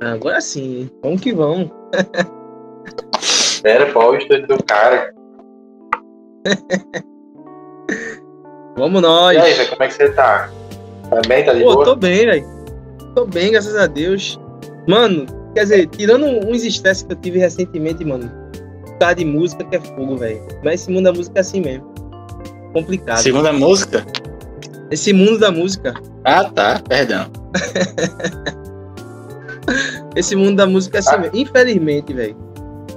Agora sim, vamos que vamos. Era pô, o estúdio do cara. Vamos nós. E aí, velho, como é que você tá? Tá bem? Tá de Pô, boa? tô bem, velho. Tô bem, graças a Deus. Mano, quer dizer, tirando uns estresses que eu tive recentemente, mano, tá de música que é fogo, velho. Mas esse mundo da música é assim mesmo. Complicado. Segunda música? Esse mundo da música. Ah, tá. Perdão. Esse mundo da música é assim Ah. mesmo. Infelizmente, velho.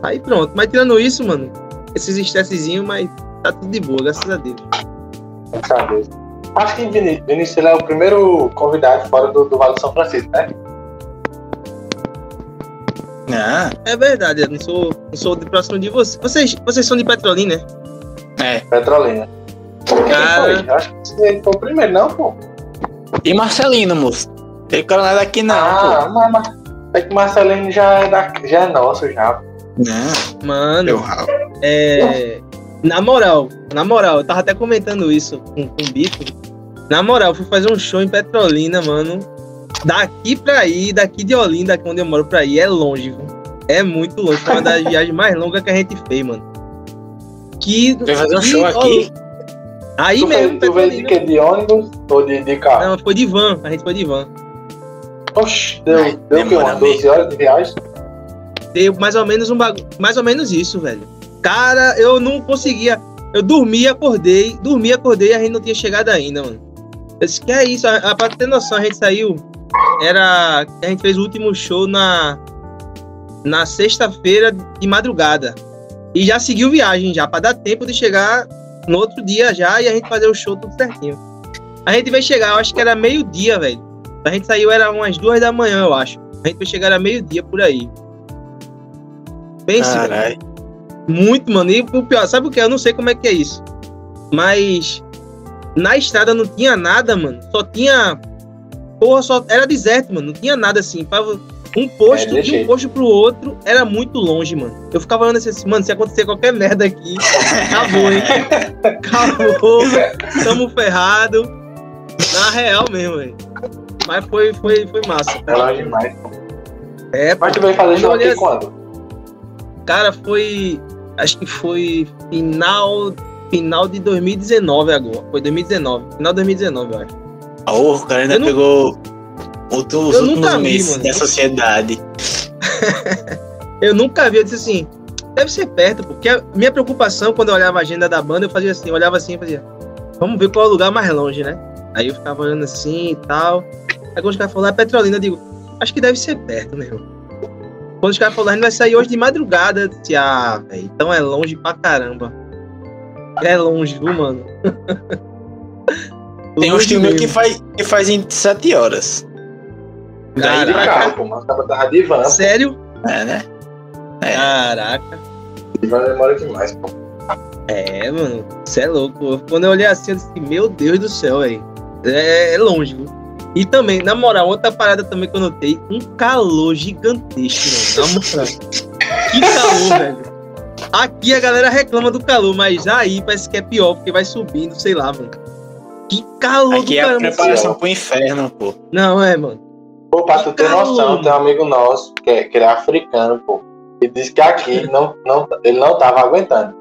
Aí pronto. Mas tirando isso, mano, esses estressezinhos, mas tá tudo de boa, graças a Deus. Graças a Deus. Acho que Vinícius, ele é o primeiro convidado fora do, do Vale do São Francisco, né? Ah, É verdade, eu não sou, não sou de próximo de vocês. Vocês, vocês são de Petrolina, né? é. Petrolina. Quem Cara. foi? Acho que você foi o primeiro, não, pô? E Marcelino, moço? Tem é daqui não, ah, mas, mas é que Marcelino já é, da, já é nosso, já. Não, Mano, ralo. É, na moral, na moral, eu tava até comentando isso com, com o Bico. Na moral, eu fui fazer um show em Petrolina, mano. Daqui pra ir, daqui de Olinda, que é onde eu moro, pra ir, é longe, viu? É muito longe. Foi uma das viagens mais longas que a gente fez, mano. Que. Vai fazer um que- show aqui? Aí tu mesmo, fez, tu veio de Petrolina. quê? De ônibus ou de, de carro? Não, foi de van. A gente foi de van. Oxi, deu, Ai, deu demora Umas 12 horas de viagem? Deu mais ou menos um bagulho. Mais ou menos isso, velho. Cara, eu não conseguia. Eu dormi, acordei, dormi, acordei e a gente não tinha chegado ainda, mano. Eu disse, que é isso? A, a, pra ter noção, a gente saiu. Era. A gente fez o último show na. Na sexta-feira de madrugada. E já seguiu viagem já, pra dar tempo de chegar no outro dia já e a gente fazer o show tudo certinho. A gente vai chegar, eu acho que era meio-dia, velho. A gente saiu, era umas duas da manhã, eu acho. A gente vai chegar, era meio-dia por aí. Pense. Caralho. Muito, mano. E o pior, sabe o que? Eu não sei como é que é isso. Mas na estrada não tinha nada, mano. Só tinha. Porra, só. Era deserto, mano. Não tinha nada assim. Pra... Um posto É, de um jeito. posto pro outro era muito longe, mano. Eu ficava olhando assim, mano, se acontecer qualquer merda aqui, acabou, hein? Acabou. Tamo ferrado. Na real mesmo, velho. Mas foi, foi, foi massa. É Cara. longe demais. É, Mas tu veio fazer show quando? Cara, foi. Acho que foi final. Final de 2019 agora. Foi 2019. Final de 2019, eu acho. Ah, o cara ainda Eu não- pegou outros Eu últimos nunca vi, meses mano. da sociedade. Eu nunca vi, eu disse assim. Deve ser perto, porque a minha preocupação quando eu olhava a agenda da banda, eu fazia assim, eu olhava assim e fazia. Vamos ver qual é o lugar mais longe, né? Aí eu ficava olhando assim e tal. Aí quando os caras falaram, é Petrolina, eu digo, acho que deve ser perto, meu irmão. Quando os caras falaram, a gente vai sair hoje de madrugada, eu disse, ah, velho, então é longe pra caramba. É longe, viu, mano? Tem uns filmes que mesmo. faz, que faz em 7 horas. Daí De carro, pô. Mas tava, tava de van. Sério? É, né? É. Caraca. De van demora demais, pô. É, mano, você é louco. Quando eu olhei assim, eu disse, meu Deus do céu, velho. É, é longe, viu? E também, na moral, outra parada também que eu notei, um calor gigantesco, mano. Na moral. Que calor, velho. Aqui a galera reclama do calor, mas aí parece que é pior, porque vai subindo, sei lá, mano. Que calor Aqui do é a caramba. preparação pro inferno, pô. Não, é, mano. Pô, pra tu ter Calor. noção, tem um amigo nosso que, é, que ele é africano, pô. E disse que aqui não, não, ele não tava aguentando.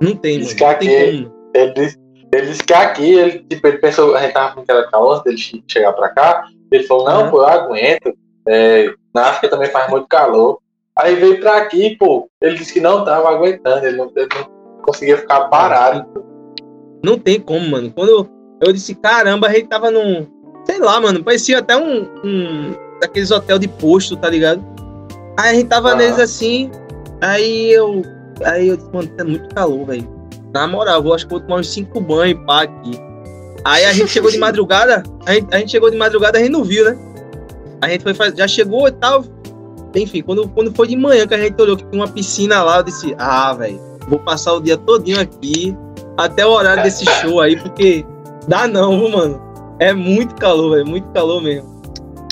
Não tem, Diz mano. que Não tem aqui- como. Ele disse, ele disse que aqui, ele, tipo, ele pensou, a gente tava com aquela calor antes dele che- chegar pra cá. Ele falou, não, Uhum. pô, eu aguento. É, na África também faz muito calor. Aí veio pra aqui, pô. Ele disse que não tava aguentando, ele não, ele não conseguia ficar parado. Não tem como, mano. Quando eu, eu disse, caramba, a gente tava num. Sei lá, mano. Parecia até um. um daqueles hotel de posto, tá ligado? Aí a gente tava Ah. neles assim. Aí eu. Aí eu disse, mano, tá muito calor, velho. Na moral, eu vou, acho que vou tomar uns cinco banhos pá aqui. Aí a gente chegou de madrugada. A gente, a gente chegou de madrugada, a gente não viu, né? A gente foi fazer. Já chegou e tal. Enfim, quando, quando foi de manhã que a gente olhou que tinha uma piscina lá, eu disse, ah, velho, vou passar o dia todinho aqui, até o horário desse show aí, porque dá não, viu, mano. É muito calor, velho, muito calor mesmo.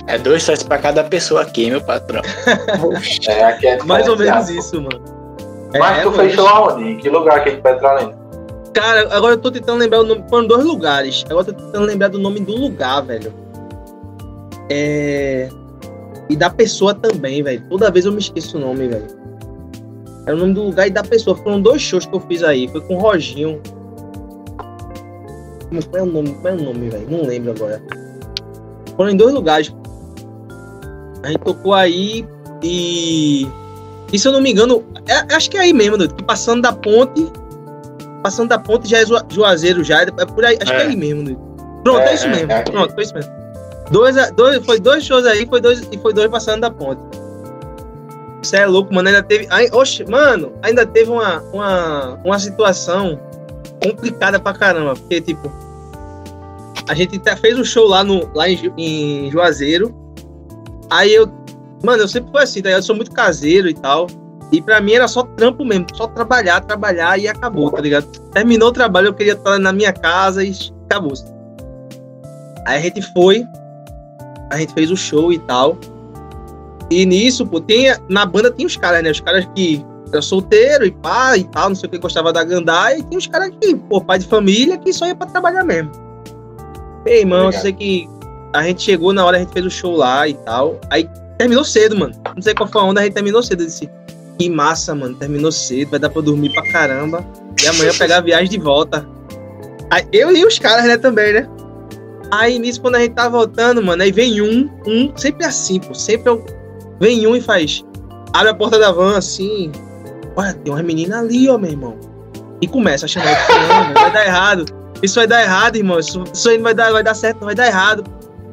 É dois sócios pra cada pessoa aqui, meu patrão. É, aqui é Mais ou menos isso, mano. Mas É, tu fechou aonde? Em que lugar aqui de Petrolina? Cara, agora eu tô tentando lembrar o nome. Foram dois lugares. Agora eu tô tentando lembrar do nome do lugar, velho. É. E da pessoa também, velho. Toda vez eu me esqueço o nome, velho. É o nome do lugar e da pessoa. Foram dois shows que eu fiz aí. Foi com o Roginho. Qual é o nome? Qual é o nome, velho? Não lembro agora. Foram em dois lugares. A gente tocou aí e. E se eu não me engano, é, acho que é aí mesmo, que passando da ponte. Passando da ponte já é Juazeiro, já. É por aí, acho é. que é aí mesmo, doido. Pronto, é, é isso mesmo. É, Pronto, foi isso mesmo. Dois, dois, foi dois shows aí, foi dois, e foi dois passando da ponte. Você é louco, mano. Ainda teve. Aí, oxe, mano, ainda teve uma, uma, uma situação complicada pra caramba. Porque, tipo, a gente fez um show lá, no, lá em, em Juazeiro. Aí eu. Mano, eu sempre fui assim, tá? Eu sou muito caseiro e tal. E pra mim era só trampo mesmo, só trabalhar, trabalhar e acabou, tá ligado? Terminou o trabalho, eu queria estar na minha casa e acabou. Aí a gente foi, a gente fez o show e tal. E nisso, pô, tem, na banda tem os caras, né? Os caras que era solteiro e pá e tal, não sei o que, gostava da gandaia. E tem os caras que, pô, pai de família, que só ia pra trabalhar mesmo. Ei, irmão, eu sei que a gente chegou na hora, a gente fez o show lá e tal. Aí terminou cedo, mano. Não sei qual foi a onda, a gente terminou cedo. Eu disse, que massa, mano, terminou cedo, vai dar pra dormir pra caramba. E amanhã pegar a viagem de volta. Aí, eu e os caras, né, também, né? Aí nisso, quando a gente tá voltando, mano, aí vem um, um, sempre assim, pô, sempre eu, vem um e faz, abre a porta da van assim, olha, tem uma menina ali, ó, meu irmão. E começa a chamar, vai dar errado, isso vai dar errado, irmão, isso, isso aí não vai dar, vai dar certo, não vai dar errado.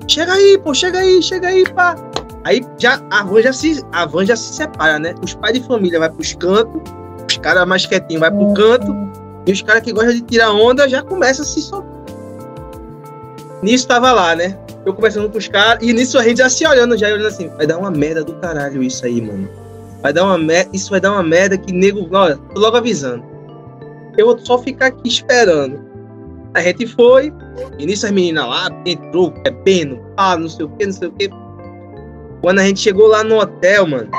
Chega aí, pô, chega aí, chega aí, pá. Aí já, a van já se, a van já se separa, né? Os pais de família vai pros cantos, os caras mais quietinhos vai pro canto, e os caras que gostam de tirar onda já começam a se soltar Nisso tava lá, né? Eu conversando com os caras, e nisso a gente já se olhando, já olhando assim, vai dar uma merda do caralho isso aí, mano. Vai dar uma merda, isso vai dar uma merda que nego, olha, tô logo avisando. Eu vou só ficar aqui esperando. A gente foi, e nisso as meninas lá entrou, bebendo, pá, não sei o que, não sei o que. Quando a gente chegou lá no hotel, mano,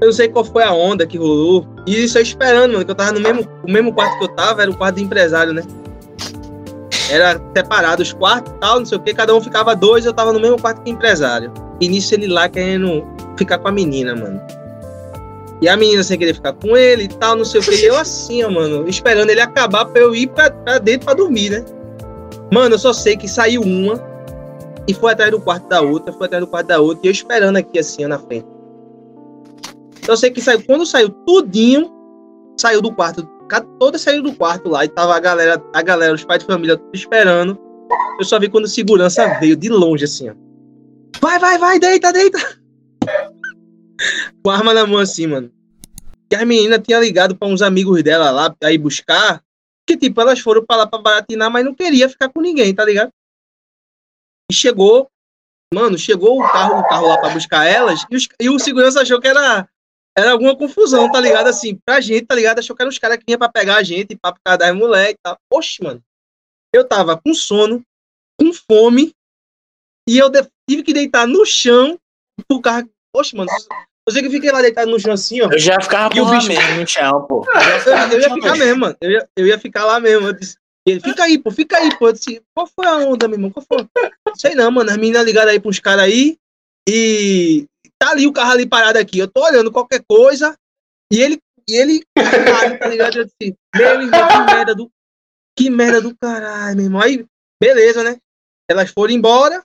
eu não sei qual foi a onda que rolou. E isso eu esperando, mano, que eu tava no mesmo, o mesmo quarto que eu tava, era o quarto de empresário, né? era separado os quartos e tal, não sei o que, cada um ficava dois, eu tava no mesmo quarto que empresário. E nisso ele lá querendo ficar com a menina, mano. E a menina sem querer ficar com ele e tal, não sei o que. E eu assim, ó, mano, esperando ele acabar pra eu ir pra, pra dentro pra dormir, né? Mano, eu só sei que saiu uma e foi atrás do quarto da outra, foi atrás do quarto da outra, e eu esperando aqui assim, na frente. Então eu sei que saiu, quando saiu tudinho, saiu do quarto toda saiu do quarto lá e tava a galera, a galera, os pais de família esperando. Eu só vi quando a segurança veio de longe, assim, ó. Vai, vai, vai, deita, deita. Com a arma na mão, assim, mano. E a menina tinha ligado para uns amigos dela lá, aí buscar. Que, tipo, elas foram pra lá pra baratinar, mas não queria ficar com ninguém, tá ligado? E chegou, mano, chegou o carro, o carro lá pra buscar elas, e, os, e o segurança achou que era era alguma confusão, tá ligado? Assim, pra gente, tá ligado? Achou que eram os caras que vinham pra pegar a gente, pra ficar das mulheres e tal. Oxe, mano. Eu tava com sono, com fome, e eu tive que deitar no chão por causa. Oxe, mano. Eu sei que fiquei lá deitado no chão assim, ó. Eu já ficava o bicho... mesmo no chão, pô. Eu, eu, eu ia ficar mesmo, mano. Eu ia, eu ia ficar lá mesmo. Eu disse, ele, fica aí, pô, fica aí, pô. Eu disse, qual foi a onda, meu irmão? Qual foi? Sei não, mano. As meninas ligaram aí pros caras aí. E tá ali o carro ali parado aqui, eu tô olhando qualquer coisa, e ele, e ele, tá ligado? Eu disse, meu irmão, que merda do, que merda do caralho, meu irmão. Aí, beleza, né? Elas foram embora,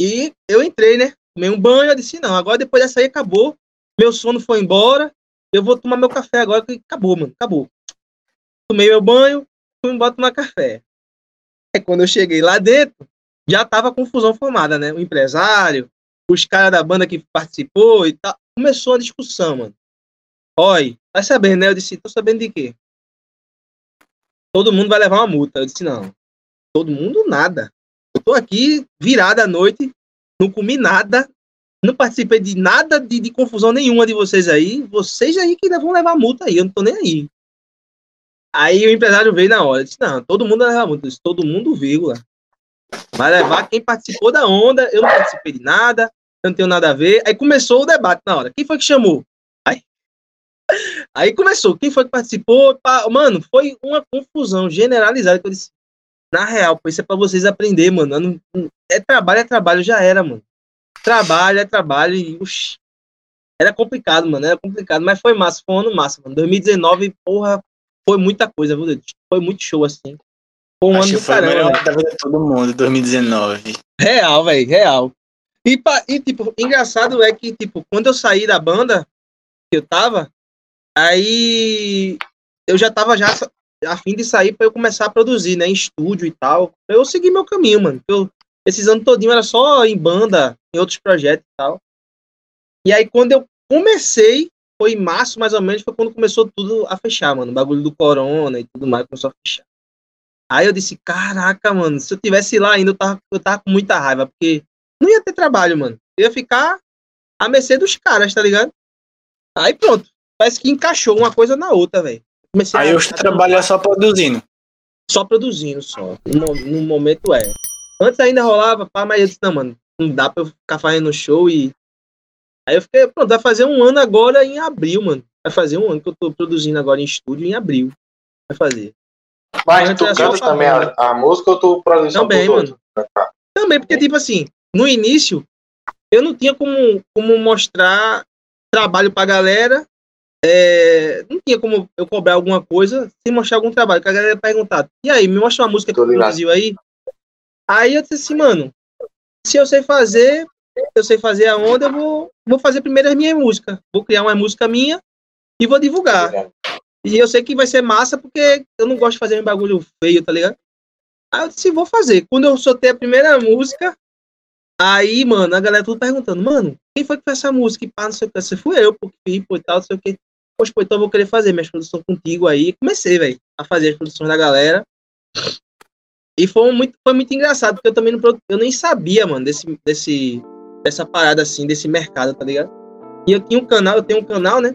e eu entrei, né? Tomei um banho, eu disse, não, agora depois dessa aí acabou, meu sono foi embora, eu vou tomar meu café agora, que acabou, mano, acabou. Tomei meu banho, fui embora tomar café. É quando eu cheguei lá dentro, já tava confusão formada, né? O empresário, os caras da banda que participou e tal. Começou a discussão, mano. Oi, tá sabendo, né? Eu disse, tô sabendo de quê? Todo mundo vai levar uma multa. Eu disse, não. Todo mundo nada. Eu tô aqui virada à noite, não comi nada, não participei de nada de, de confusão nenhuma de vocês aí. Vocês aí que vão levar multa aí, eu não tô nem aí. Aí o empresário veio na hora, disse, não, todo mundo vai levar multa. Disse, todo mundo, vírgula. Vai levar quem participou da onda, eu não participei de nada, eu não tenho nada a ver. Aí começou o debate na hora. Quem foi que chamou? Aí, aí começou. Quem foi que participou? Mano, foi uma confusão generalizada que eu disse. Na real, isso é pra vocês aprender, mano. Não, é trabalho, é trabalho, já era, mano. trabalho, é trabalho e, uxi, era complicado, mano, era complicado, mas foi massa, foi um ano massa, mano. 2019, porra, foi muita coisa, viu? Foi muito show, assim. Foi um Acho ano que foi o caramba, melhor velho. da vida de todo mundo, 2019. Real, velho, real. E, pa- e, tipo, engraçado é que, tipo, quando eu saí da banda que eu tava, aí eu já tava já a fim de sair pra eu começar a produzir, né, em estúdio e tal. Eu segui meu caminho, mano. Eu, esses anos todinho era só em banda, em outros projetos e tal. E aí, quando eu comecei, foi em março, mais ou menos, foi quando começou tudo a fechar, mano. O bagulho do corona e tudo mais começou a fechar. Aí eu disse, caraca, mano, se eu tivesse lá ainda, eu tava, eu tava com muita raiva, porque não ia ter trabalho, mano. Eu ia ficar à mercê dos caras, tá ligado? Aí pronto. Parece que encaixou uma coisa na outra, velho. Aí a- hoje tu trabalha só produzindo. só produzindo, só. No, no momento é. Antes ainda rolava, pá, mas eu disse, não, mano, não dá pra eu ficar fazendo show e. Aí eu fiquei, pronto, vai fazer um ano agora em abril, mano. Vai fazer um ano que eu tô produzindo agora em estúdio em abril. Vai fazer. Mas tu canta também a, a música ou tu produz Também, pros outros? Também, porque, tipo assim, no início, eu não tinha como, como mostrar trabalho pra galera. é, não tinha como eu cobrar alguma coisa sem mostrar algum trabalho. Que a galera ia perguntar, e aí, me mostra uma música que tu produziu aí? Aí eu disse assim, mano, se eu sei fazer, eu sei fazer aonde, eu vou, vou fazer primeiro as minhas músicas. Vou criar uma música minha e vou divulgar. E eu sei que vai ser massa porque eu não gosto de fazer um bagulho feio, tá ligado? Aí eu disse, vou fazer. Quando eu soltei a primeira música, aí, mano, a galera tudo perguntando, mano, quem foi que fez essa música? E pá, não sei o que. Você fui eu, pô, que fiz, pô, e tal, não sei o que. Poxa, pô, então eu vou querer fazer minhas produções contigo aí. Comecei, velho, a fazer as produções da galera. E foi muito, foi muito engraçado, porque eu também não, eu nem sabia, mano, desse, desse, dessa parada assim, desse mercado, tá ligado? E eu tinha um canal, eu tenho um canal, né?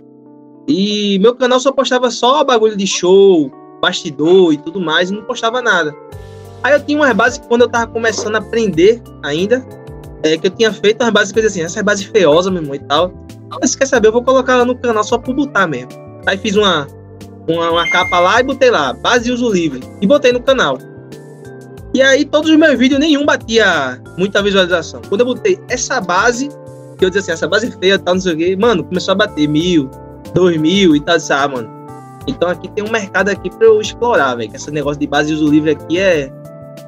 E meu canal só postava só bagulho de show, bastidor e tudo mais, e não postava nada. Aí eu tinha umas bases que quando eu tava começando a aprender ainda, é, que eu tinha feito umas bases coisas assim, essa é base feiosa, meu irmão, e tal. Mas quer saber, eu vou colocar ela no canal só por botar mesmo. Aí fiz uma, uma, uma capa lá e botei lá, base uso livre. E botei no canal. E aí todos os meus vídeos, nenhum batia muita visualização. Quando eu botei essa base, que eu disse assim, essa base feia, tal, não sei o quê, mano, começou a bater mil, dois mil e tal, disse, ah, mano. Então aqui tem um mercado aqui pra eu explorar, velho. que Esse negócio de base de uso livre aqui é.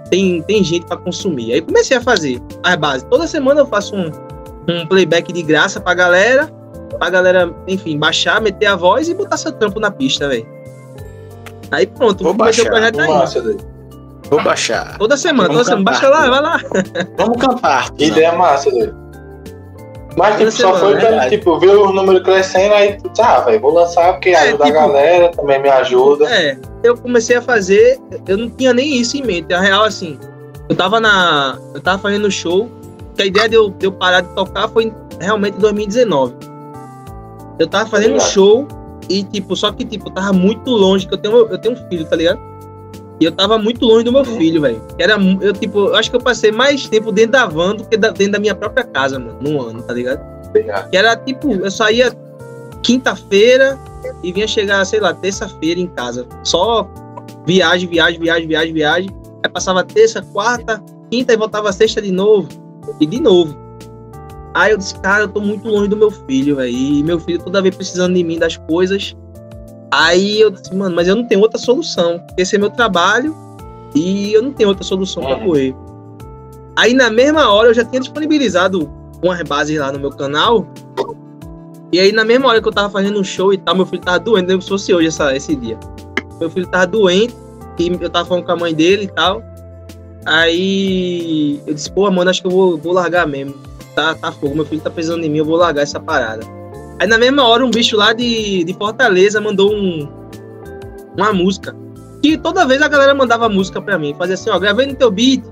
Tem, tem gente pra consumir. Aí comecei a fazer as bases. Toda semana eu faço um, um playback de graça pra galera. Pra galera, enfim, baixar, meter a voz e botar seu trampo na pista, velho. Aí pronto, Vou comecei o baixar, projeto aí. Massa. Vou baixar. Toda semana, Vamos toda semana. Baixa lá, vai lá. Vamos cantar. Que ideia massa, doido. Mas tipo, só semana, foi né, pelo, verdade. tipo, ver os números crescendo, aí ah, velho, vou lançar porque É, ajuda tipo- a galera, também me ajuda. É, eu comecei a fazer, eu não tinha nem isso em mente. A real, assim, eu tava na. Eu tava fazendo show, que a ideia de eu, de eu parar de tocar foi realmente em 2019. Eu tava fazendo um show e, tipo, só que, tipo, eu tava muito longe, que eu tenho, eu tenho um filho, tá ligado? E eu tava muito longe do meu filho, velho. Era, eu, tipo, eu acho que eu passei mais tempo dentro da van do que da- dentro da minha própria casa, mano, num ano, tá ligado? Que era tipo, eu saía quinta-feira e vinha chegar, sei lá, terça-feira em casa. Só viagem, viagem, viagem, viagem, viagem. Aí passava terça, quarta, quinta e voltava sexta de novo. E de novo. Aí eu disse, cara, eu tô muito longe do meu filho, velho. E meu filho toda vez precisando de mim das coisas. Aí eu disse, mano, mas eu não tenho outra solução. Esse é meu trabalho e eu não tenho outra solução pra Uhum. correr. Aí na mesma hora eu já tinha disponibilizado umas bases lá no meu canal. E aí na mesma hora que eu tava fazendo um show e tal, meu filho tava doente, lembro se fosse hoje essa, esse dia. Meu filho tava doente e eu tava falando com a mãe dele e tal. Aí eu disse, pô, mano, acho que eu vou, vou largar mesmo. Tá, tá fogo, meu filho tá precisando de mim, eu vou largar essa parada. Aí na mesma hora um bicho lá de, de Fortaleza mandou um, uma música. Que toda vez a galera mandava música pra mim. Fazia assim, ó, gravei no teu beat,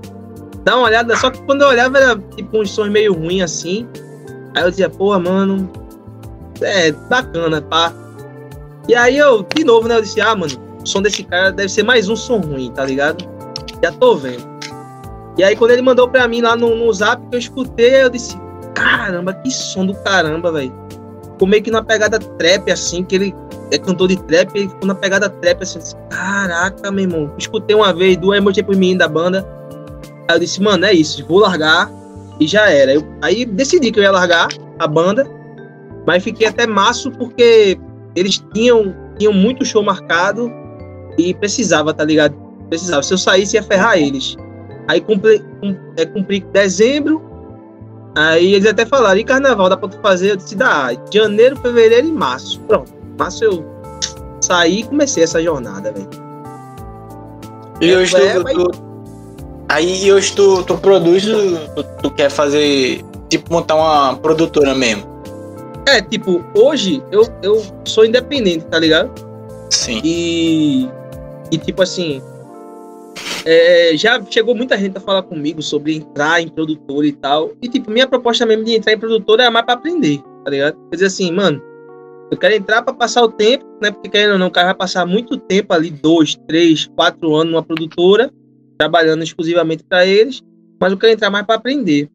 dá uma olhada. Só que quando eu olhava era tipo uns sons meio ruins assim. Aí eu dizia, porra, mano, é bacana, pá. E aí eu, de novo, né, eu disse, ah, mano, o som desse cara deve ser mais um som ruim, tá ligado? Já tô vendo. E aí quando ele mandou pra mim lá no, no zap que eu escutei, eu disse, caramba, que som do caramba, velho. Ficou meio que na pegada trap, assim, que ele é cantor de trap, ele ficou na pegada trap, assim, disse, caraca, meu irmão. Escutei uma vez, duas mostrei pro menino da banda. Aí eu disse, mano, é isso, vou largar E já era. Eu, aí decidi que eu ia largar a banda, mas fiquei até maço porque eles tinham, tinham muito show marcado e precisava, tá ligado? Precisava. Se eu saísse, ia ferrar eles. Aí cumpri, cum, é, cumpri dezembro. Aí eles até falaram, e carnaval dá pra tu fazer? Eu disse, dá. Janeiro, fevereiro e março. Pronto. Março eu saí e comecei essa jornada, velho. E hoje É, tu, mas- tu- Aí hoje tu, tu produz, tu, tu quer fazer. Tipo, montar uma produtora mesmo. É, tipo, hoje eu, eu sou independente, tá ligado? Sim. E, e tipo assim, é, já chegou muita gente a falar comigo sobre entrar em produtora e tal. E tipo, minha proposta mesmo de entrar em produtora é mais pra aprender, tá ligado? Quer dizer assim, mano, eu quero entrar pra passar o tempo, né? Porque querendo ou não, o cara vai passar muito tempo ali, dois, três, quatro anos numa produtora, trabalhando exclusivamente pra eles, mas eu quero entrar mais pra aprender.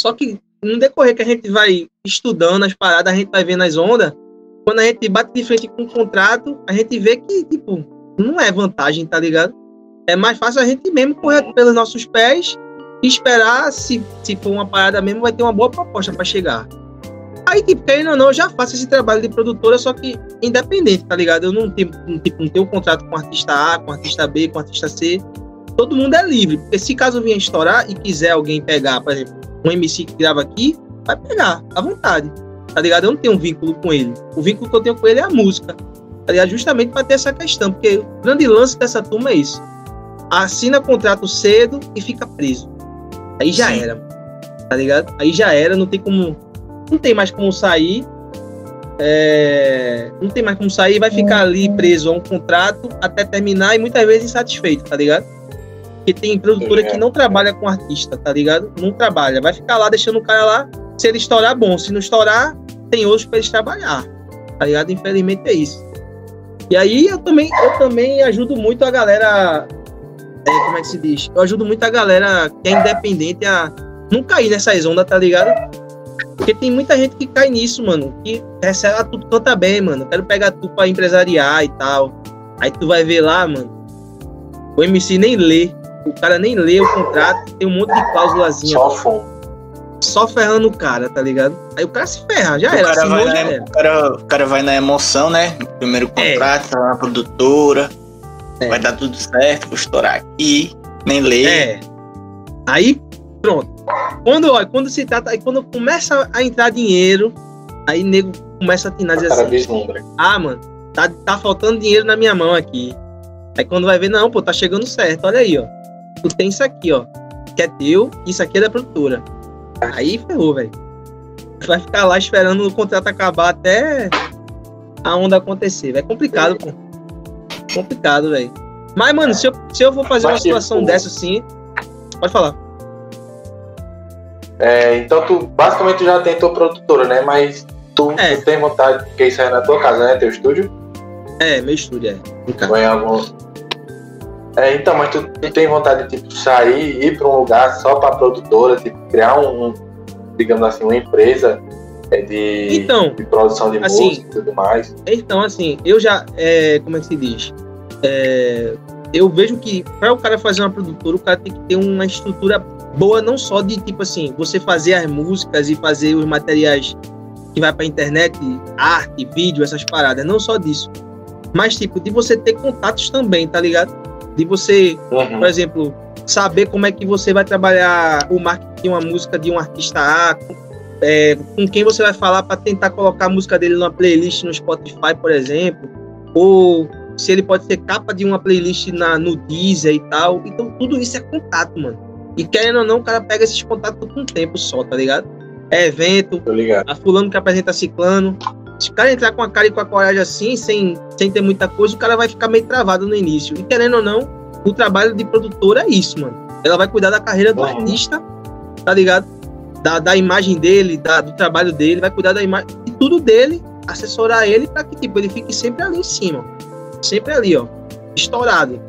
Só que no decorrer que a gente vai estudando as paradas, a gente vai vendo as ondas, quando a gente bate de frente com um contrato, a gente vê que, tipo, não é vantagem, tá ligado? É mais fácil a gente mesmo correr pelos nossos pés e esperar, se, se for uma parada mesmo, vai ter uma boa proposta pra chegar. Aí, tipo, querendo ou não, eu já faço esse trabalho de produtora, só que independente, tá ligado? Eu não tenho, tipo, não tenho um contrato com artista A, com artista B, com artista C. Todo mundo é livre. Porque se caso venha estourar e quiser alguém pegar, por exemplo, um MC que grava aqui, vai pegar, à vontade. Tá ligado? Eu não tenho um vínculo com ele. O vínculo que eu tenho com ele é a música. Tá ligado? Justamente para ter essa questão. Porque o grande lance dessa turma é isso. Assina contrato cedo e fica preso. Aí já Sim. era. Tá ligado? Aí já era, não tem como. Não tem mais como sair. É, não tem mais como sair, vai ficar ali preso a um contrato até terminar e muitas vezes insatisfeito, tá ligado? Porque tem produtora que não trabalha com artista, tá ligado? Não trabalha. Vai ficar lá deixando o cara lá. Se ele estourar, bom. Se não estourar, tem outros pra eles trabalhar. Tá ligado? Infelizmente é isso. E aí eu também, eu também ajudo muito a galera. É, como é que se diz? Eu ajudo muito a galera que é independente a não cair nessas ondas, tá ligado? Porque tem muita gente que cai nisso, mano. Que recebe, ah, tu canta bem, mano. Quero pegar tu pra empresariar e tal. Aí tu vai ver lá, mano. O MC nem lê. O cara nem lê o contrato. Tem um monte de cláusulazinha. Só fumo. Só ferrando o cara, tá ligado? Aí o cara se ferra, já o, era. cara assinou, vai na, era. o, cara, o cara vai na emoção, né? No primeiro É. contrato, tá na produtora. É. Vai dar tudo certo, vou estourar aqui. Nem lê. É. Aí, pronto. Quando, ó, quando se trata, aí quando começa a entrar dinheiro, aí nego começa a atinar dizer cara assim, vislumbra. ah, mano, tá, tá faltando dinheiro na minha mão aqui. Aí quando vai ver, não, pô, tá chegando certo, olha aí, ó. Tu tem isso aqui, ó. Que é teu, isso aqui é da produtora. Aí ferrou, velho. Vai ficar lá esperando o contrato acabar até a onda acontecer. É complicado, pô. Complicado, velho. Mas, mano, se eu, se eu for fazer uma Mas, tipo, situação dessa assim. Pode falar. É, então tu basicamente já tentou produtora, né? Mas tu, É. tu tem vontade, porque isso aí é na tua casa, né? Teu estúdio? É, meu estúdio, é. No caso. Ou em algum. É, então, mas tu, tu tem vontade de tipo, sair, ir para um lugar só para produtora, tipo, criar um, um, digamos assim, uma empresa é, de, Então, de produção de assim, música e tudo mais. Então, assim, eu já. É, como é que se diz? É, eu vejo que para o cara fazer uma produtora, o cara tem que ter uma estrutura boa, não só de tipo assim, você fazer as músicas e fazer os materiais que vai pra internet, arte, vídeo, essas paradas, não só disso. Mas, tipo, de você ter contatos também, tá ligado? De você Uhum. por exemplo, saber como é que você vai trabalhar o marketing de uma música de um artista A, é, com quem você vai falar para tentar colocar a música dele numa playlist no Spotify, por exemplo, ou se ele pode ser capa de uma playlist na, no Deezer e tal. Então, tudo isso é contato, mano. E querendo ou não, o cara pega esses contatos com um tempo só, tá ligado? É evento, a fulano que apresenta ciclano. Se o cara entrar com a cara e com a coragem assim, sem, sem ter muita coisa, o cara vai ficar meio travado no início. E querendo ou não, o trabalho de produtora é isso, mano. Ela vai cuidar da carreira do artista, tá ligado? Da, da imagem dele, da, do trabalho dele, vai cuidar da imagem de tudo dele, assessorar ele pra que, tipo, ele fique sempre ali em cima. Sempre ali, ó. Estourado.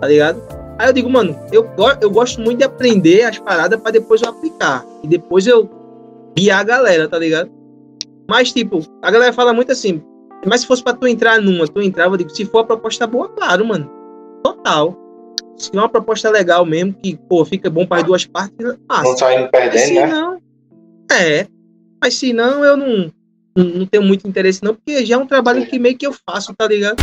Tá ligado? Aí eu digo, mano, eu, eu gosto muito de aprender as paradas pra depois eu aplicar. E depois eu guiar a galera, tá ligado? Mas, tipo, a galera fala muito assim, mas se fosse pra tu entrar numa, tu entrava, eu digo, se for a proposta boa, claro, mano. Total. se é uma proposta legal mesmo, que, pô, fica bom para as duas partes, ah, não saindo perdendo, né? Não, é. Mas se não, eu não, não tenho muito interesse, não, porque já é um trabalho que meio que eu faço, tá ligado?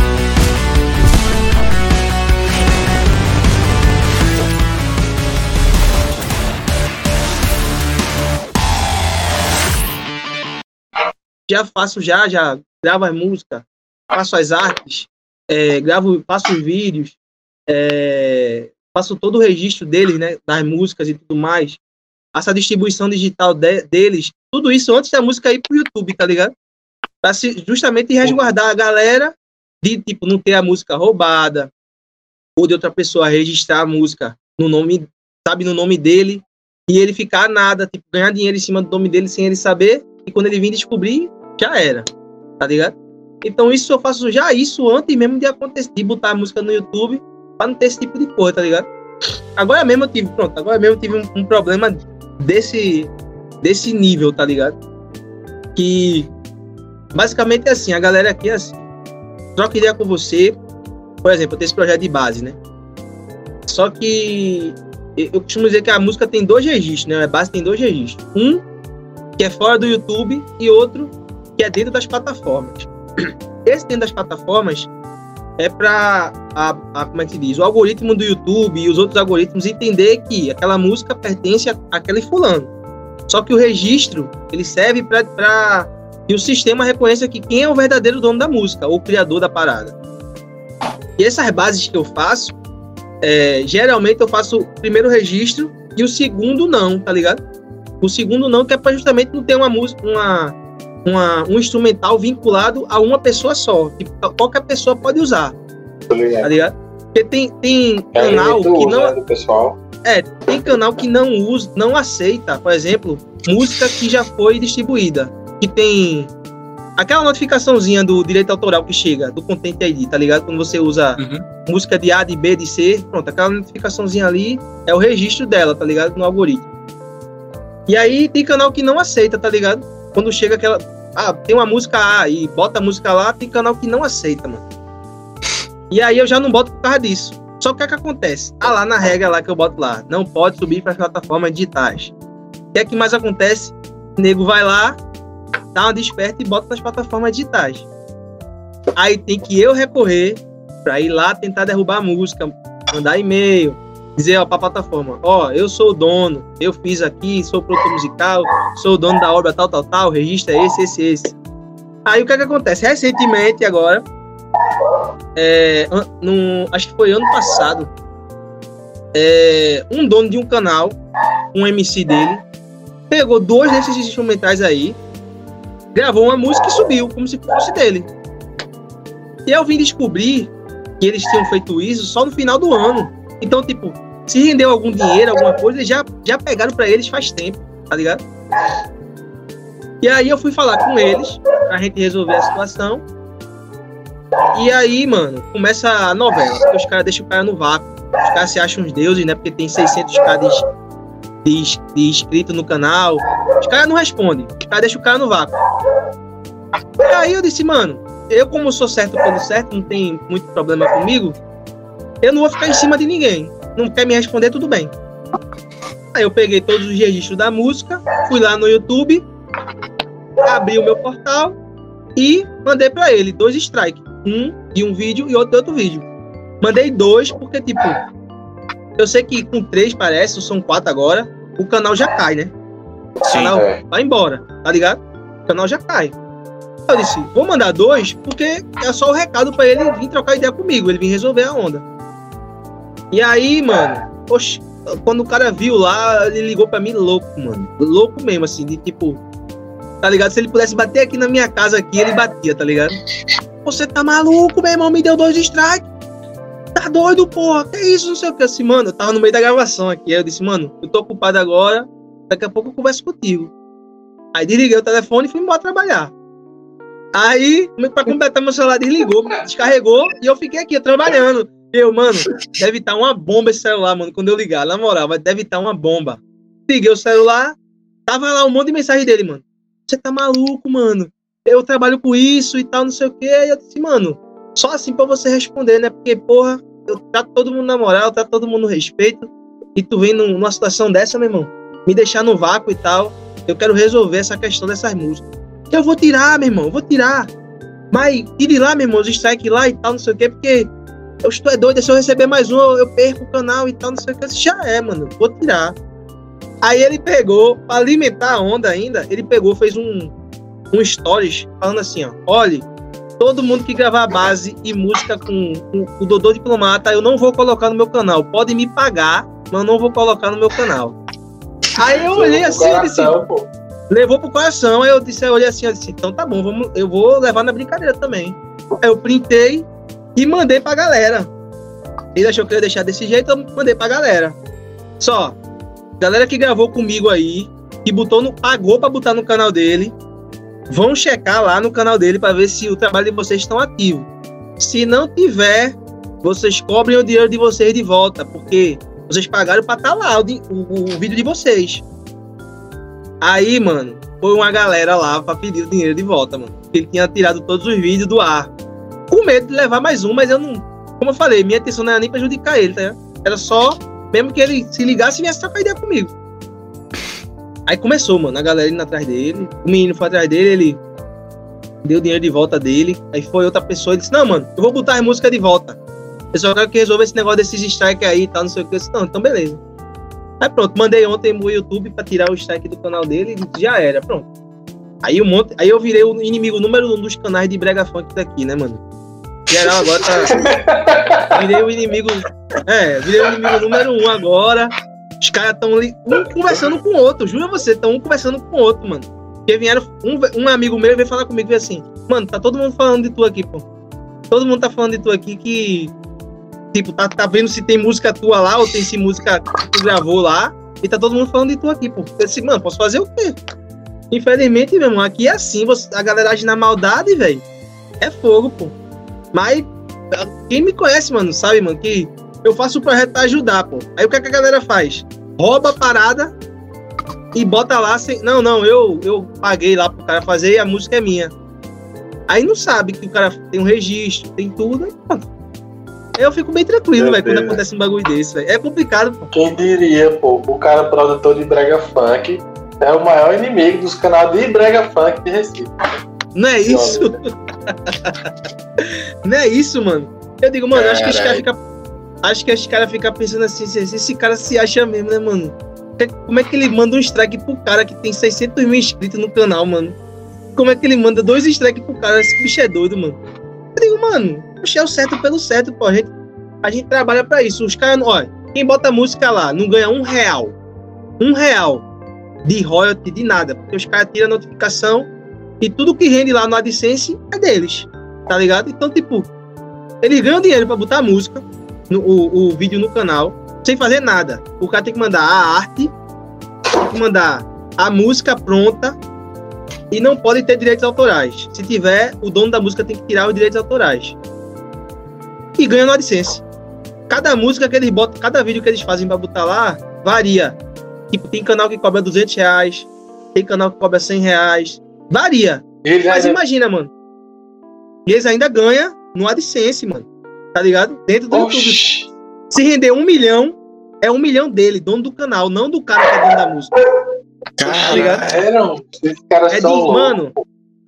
Já faço já, já gravo as músicas, faço as artes, é, gravo, faço os vídeos, é, faço todo o registro deles, né, das músicas e tudo mais, essa distribuição digital de, deles, tudo isso antes da música ir pro YouTube, tá ligado? Pra se, justamente resguardar a galera de, tipo, não ter a música roubada, ou de outra pessoa registrar a música no nome, sabe, no nome dele, e ele ficar nada, tipo, ganhar dinheiro em cima do nome dele sem ele saber, e quando ele vir descobrir, já era, tá ligado? Então isso eu faço já isso antes mesmo de acontecer, de botar a música no YouTube, pra não ter esse tipo de coisa, tá ligado? Agora mesmo eu tive, pronto, agora mesmo eu tive um, um problema desse, desse nível, tá ligado? Que basicamente é assim, a galera aqui é assim, troca ideia com você, por exemplo, eu tenho esse projeto de base, né? Só que eu costumo dizer que a música tem dois registros, né? A base tem dois registros. Um que é fora do YouTube e outro que é dentro das plataformas. Esse dentro das plataformas é para a, a, como é que se diz, o algoritmo do YouTube e os outros algoritmos entender que aquela música pertence àquele fulano. Só que o registro ele serve para que o sistema reconheça que quem é o verdadeiro dono da música, ou o criador da parada. E essas bases que eu faço, é, geralmente eu faço o primeiro registro e o segundo não, tá ligado? O segundo não, que é para justamente não ter uma música, uma, uma, um instrumental vinculado a uma pessoa só, que qualquer pessoa pode usar. Tá ligado? Porque tem, tem é canal que não. Né, pessoal. É, tem canal que não usa, não aceita, por exemplo, música que já foi distribuída. Que tem aquela notificaçãozinha do direito autoral que chega, do Content ID, tá ligado? Quando você usa uhum. música de A, de B, de C, pronto, aquela notificaçãozinha ali é o registro dela, tá ligado? No algoritmo. E aí tem canal que não aceita, tá ligado? Quando chega aquela. Ah, tem uma música A e bota a música lá, tem canal que não aceita, mano. E aí eu já não boto por causa disso. Só que o é que acontece? Ah, lá na regra lá que eu boto lá, não pode subir para as plataformas digitais. O que é que mais acontece? O nego vai lá, dá uma desperta e bota nas plataformas digitais. Aí tem que eu recorrer para ir lá tentar derrubar a música, mandar e-mail, dizer para a plataforma, ó, eu sou o dono, eu fiz aqui, sou produtor musical, sou o dono da obra tal, tal, tal, o registro é esse, esse, esse. Aí o que é que acontece? Recentemente agora, é, no, acho que foi ano passado, é, um dono de um canal, um MC dele, pegou dois desses instrumentais aí, gravou uma música e subiu, como se fosse dele. E eu vim descobrir que eles tinham feito isso só no final do ano. Então, tipo, se rendeu algum dinheiro, alguma coisa, já, já pegaram para eles faz tempo, tá ligado? E aí eu fui falar com eles pra gente resolver a situação. E aí, mano, começa a novela, porque os caras deixam o cara no vácuo. Os caras se acham uns deuses, né? Porque tem 600 caras de, de, de inscrito no canal. Os caras não respondem. Os caras deixam o cara no vácuo. E aí eu disse, mano, eu como sou certo pelo certo, não tem muito problema comigo, eu não vou ficar em cima de ninguém não quer me responder, tudo bem. Aí eu peguei todos os registros da música, fui lá no YouTube, abri o meu portal e mandei para ele dois strikes. Um de um vídeo e outro de outro vídeo. Mandei dois porque, tipo, eu sei que com três parece, são quatro agora, o canal já cai, né? O Sim, canal é. vai embora, tá ligado? O canal já cai. Eu disse, vou mandar dois porque é só o recado para ele vir trocar ideia comigo, ele vir resolver a onda. E aí, mano, oxe, quando o cara viu lá, ele ligou pra mim louco, mano. Louco mesmo, assim, de tipo. Tá ligado? Se ele pudesse bater aqui na minha casa aqui, ele batia, tá ligado? Você tá maluco, meu irmão? Me deu dois strikes. Tá doido, porra? Que isso? Não sei o que. Assim, mano, eu tava no meio da gravação aqui. Aí eu disse, mano, eu tô ocupado agora. Daqui a pouco eu converso contigo. Aí desliguei o telefone e fui embora trabalhar. Aí, pra completar meu celular, desligou, descarregou e eu fiquei aqui trabalhando. Eu, mano, deve estar tá uma bomba esse celular, mano. Quando eu ligar, na moral, mas deve estar tá uma bomba. Liguei o celular, tava lá um monte de mensagem dele, mano. Você tá maluco, mano? Eu trabalho com isso e tal, não sei o quê. E eu disse, mano, só assim pra você responder, né? Porque, porra, eu trato todo mundo na moral, trato todo mundo no respeito. E tu vem num- numa situação dessa, meu irmão, me deixar no vácuo e tal. Eu quero resolver essa questão dessas músicas. Eu vou tirar, meu irmão, vou tirar. Mas tire lá, meu irmão, os strike lá e tal, não sei o quê, porque eu estou é doido, se eu receber mais um, eu perco o canal e tal, não sei o que. Já é, mano, vou tirar. Aí ele pegou, pra alimentar a onda ainda, ele pegou, fez um, um stories falando assim, ó, olhe, todo mundo que gravar base e música com, com o Dodô Diplomata, eu não vou colocar no meu canal. Pode me pagar, mas eu não vou colocar no meu canal. Aí eu olhei assim, eu disse, levou pro coração. Aí eu disse, eu olhei assim, eu disse, então tá bom, vamos, eu vou levar na brincadeira também. Aí eu printei e mandei pra galera. Ele achou que eu ia deixar desse jeito, eu mandei pra galera. Só, galera que gravou comigo aí, que botou no, pagou pra botar no canal dele, vão checar lá no canal dele pra ver se o trabalho de vocês estão ativo. Se não tiver, vocês cobrem o dinheiro de vocês de volta, porque vocês pagaram pra estar lá o, o- o vídeo de vocês. Aí, mano, foi uma galera lá pra pedir o dinheiro de volta, mano. Ele tinha tirado todos os vídeos do ar. Com medo de levar mais um, mas eu não. Como eu falei, minha intenção não era nem prejudicar ele, tá? Era só, mesmo que ele se ligasse e viesse trocar ideia comigo. Aí começou, mano, a galera indo atrás dele. O menino foi atrás dele, ele deu dinheiro de volta dele. Aí foi outra pessoa e disse: Não, mano, eu vou botar as músicas de volta. Eu só quero que resolva esse negócio desses strike aí e tal, não sei o que. Eu disse: Não, então beleza. Aí pronto, mandei ontem no YouTube pra tirar o strike do canal dele e já era, pronto. Aí, um monte, aí eu virei o inimigo número um dos canais de brega funk daqui, né, mano? Geral agora tá. Virei o inimigo. É, virei o inimigo número um agora. Os caras estão ali, um conversando com o outro, juro você, estão um conversando com o outro, mano. Porque vieram, um, um amigo meu veio falar comigo, veio assim, mano, tá todo mundo falando de tu aqui, pô. Todo mundo tá falando de tu aqui que, tipo, tá, tá vendo se tem música tua lá ou tem se música que tu gravou lá. E tá todo mundo falando de tu aqui, pô. Eu disse, mano, posso fazer o quê? Infelizmente, meu irmão, aqui é assim, você, a galera age na maldade, velho. É fogo, pô. Mas quem me conhece, mano, sabe, mano, que eu faço o projeto pra ajudar, pô. Aí o que, é que a galera faz? Rouba a parada e bota lá sem. Não, não, eu, eu paguei lá pro cara fazer e a música é minha. Aí não sabe que o cara tem um registro, tem tudo. Aí, eu fico bem tranquilo, velho, quando acontece um bagulho desse, velho. É complicado, pô. Quem diria, pô, o cara produtor de brega funk é o maior inimigo dos canais de brega funk de Recife. Não é isso? não é isso, mano. Eu digo, mano, acho que os caras ficam. Acho que os caras ficam pensando assim, se se esse cara se acha mesmo, né, mano? Como é que ele manda um strike pro cara que tem 600 mil inscritos no canal, mano? Como é que ele manda dois strikes pro cara? Esse bicho é doido, mano. Eu digo, mano, puxa, é o certo pelo certo, pô. A gente, a gente trabalha pra isso. Os caras, olha, quem bota música lá não ganha um real. Um real de royalty, de nada. Porque os caras tiram a notificação e tudo que rende lá no AdSense é deles. Tá ligado? Então, tipo, eles ganham dinheiro pra botar música, no, o, o vídeo no canal, sem fazer nada. O cara tem que mandar a arte, tem que mandar a música pronta e não pode ter direitos autorais. Se tiver, o dono da música tem que tirar os direitos autorais. E ganha no AdSense. Cada música que eles botam, cada vídeo que eles fazem pra botar lá, varia. Tipo, tem canal que cobra 200 reais, tem canal que cobra 100 reais. Varia. Ele Mas ainda- imagina, mano. E eles ainda ganham no AdSense, mano. Tá ligado? Dentro do YouTube. Oxi, Se render um milhão, é um milhão dele, dono do canal, não do cara que é dono da música. Tá ligado? Eram, esses caras É de, mano,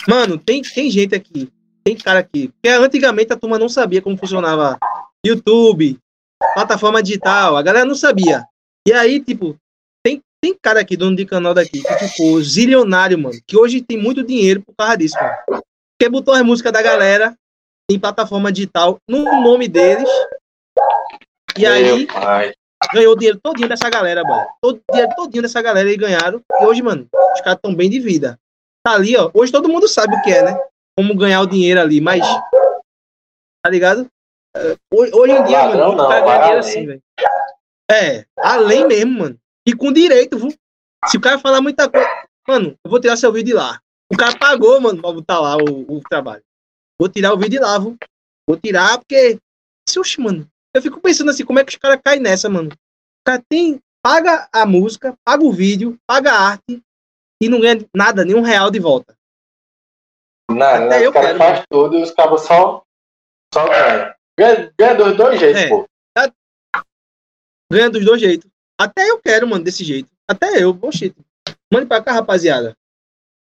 mano, tem, tem gente aqui, tem cara aqui. Porque antigamente a turma não sabia como funcionava YouTube, plataforma digital, a galera não sabia. E aí, tipo, tem, cara aqui, dono de canal daqui, que ficou zilionário, mano, que hoje tem muito dinheiro por causa disso, mano. Porque botou as músicas da galera em plataforma digital, no nome deles, e Meu aí pai. ganhou o dinheiro todinho dessa galera, mano. Todo dinheiro todinho dessa galera e ganharam. E hoje, mano, os caras tão bem de vida. Tá ali, ó. Hoje todo mundo sabe o que é, né? Como ganhar o dinheiro ali, mas. Tá ligado? É, Hoje, hoje em dia, mano, o cara ganha dinheiro assim, velho. É, além mesmo, mano. E com direito, viu? Se o cara falar muita coisa. Mano, eu vou tirar seu vídeo de lá. O cara pagou, mano, pra botar lá o, o trabalho. Vou tirar o vídeo de lá, viu? Vou tirar porque. Oxe, mano. Eu fico pensando assim, como é que os caras caem nessa, mano? O cara tem. Paga a música, paga o vídeo, paga a arte e não ganha nada, nenhum real de volta. Não, Até eu os caras fazem tudo e os cabos só, só ganham. Ganha, ganha dos dois jeitos, É. pô. Ganha dos dois jeitos. Até eu quero, mano, desse jeito. Até eu, poxa. Mande pra cá, rapaziada.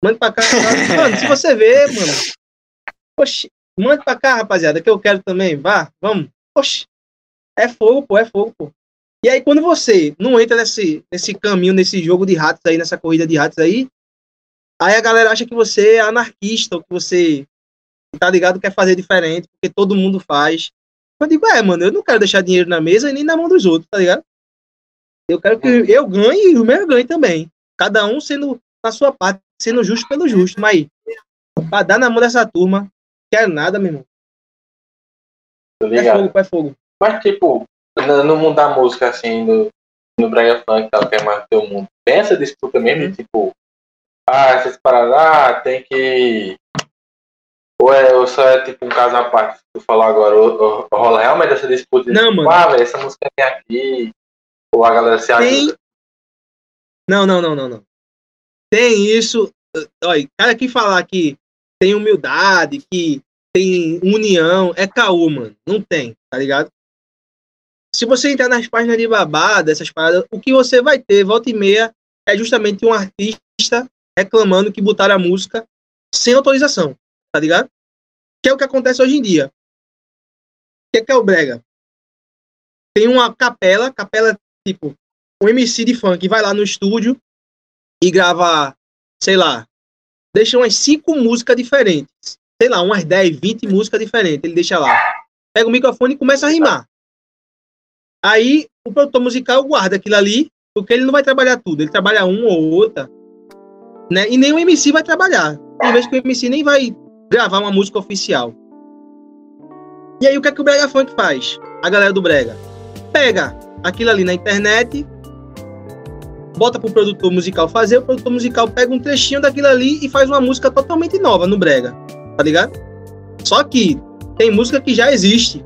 Mande pra cá. mano, se você vê, mano. Poxa, mande pra cá, rapaziada, que eu quero também. Vá, vamos. Poxa. É fogo, pô, é fogo, pô. E aí, quando você não entra nesse, nesse caminho, nesse jogo de ratos aí, nessa corrida de ratos aí, aí a galera acha que você é anarquista, ou que você, tá ligado, quer fazer diferente, porque todo mundo faz. Eu digo, é, mano, eu não quero deixar dinheiro na mesa e nem na mão dos outros, tá ligado? Eu quero que eu ganhe e o meu ganhe também. Cada um sendo na sua parte, sendo justo pelo justo. Mas pra dar na mão dessa turma, quero nada, meu irmão. Tá É ligado? fogo, é fogo. Mas, tipo, no, mundo da música, assim, no, no Brega Funk tal, que é mais do mundo, tem essa disputa mesmo, Uhum. tipo, ah, essas paradas, ah, tem que. Ou, é, ou só é tipo um caso à parte, que tu falou agora, ou, ou- rola realmente essa disputa Não, tipo, mano. ah, velho, essa música tem aqui, ou a galera se Tem. ajuda. Não, não, não, não, não. Tem isso. Olha, cara que falar que tem humildade, que tem união, é caô, mano. Não tem, tá ligado? Se você entrar nas páginas de babada, essas paradas, o que você vai ter, volta e meia, é justamente um artista reclamando que botaram a música sem autorização, tá ligado? Que é o que acontece hoje em dia. O que é, que é o brega? Tem uma capela, capela tipo, um MC de funk vai lá no estúdio e grava, sei lá, deixa umas cinco músicas diferentes. Sei lá, umas 10, 20 músicas diferentes. Ele deixa lá. Pega o microfone e começa a rimar. Aí o produtor musical guarda aquilo ali, porque ele não vai trabalhar tudo. Ele trabalha um ou outra. Né? E nem o MC vai trabalhar. Tem vezes que o MC nem vai gravar uma música oficial. E aí o que é que o Brega Funk faz? A galera do Brega pega aquilo ali na internet, bota pro produtor musical fazer, o produtor musical pega um trechinho daquilo ali e faz uma música totalmente nova no Brega, tá ligado? Só que tem música que já existe,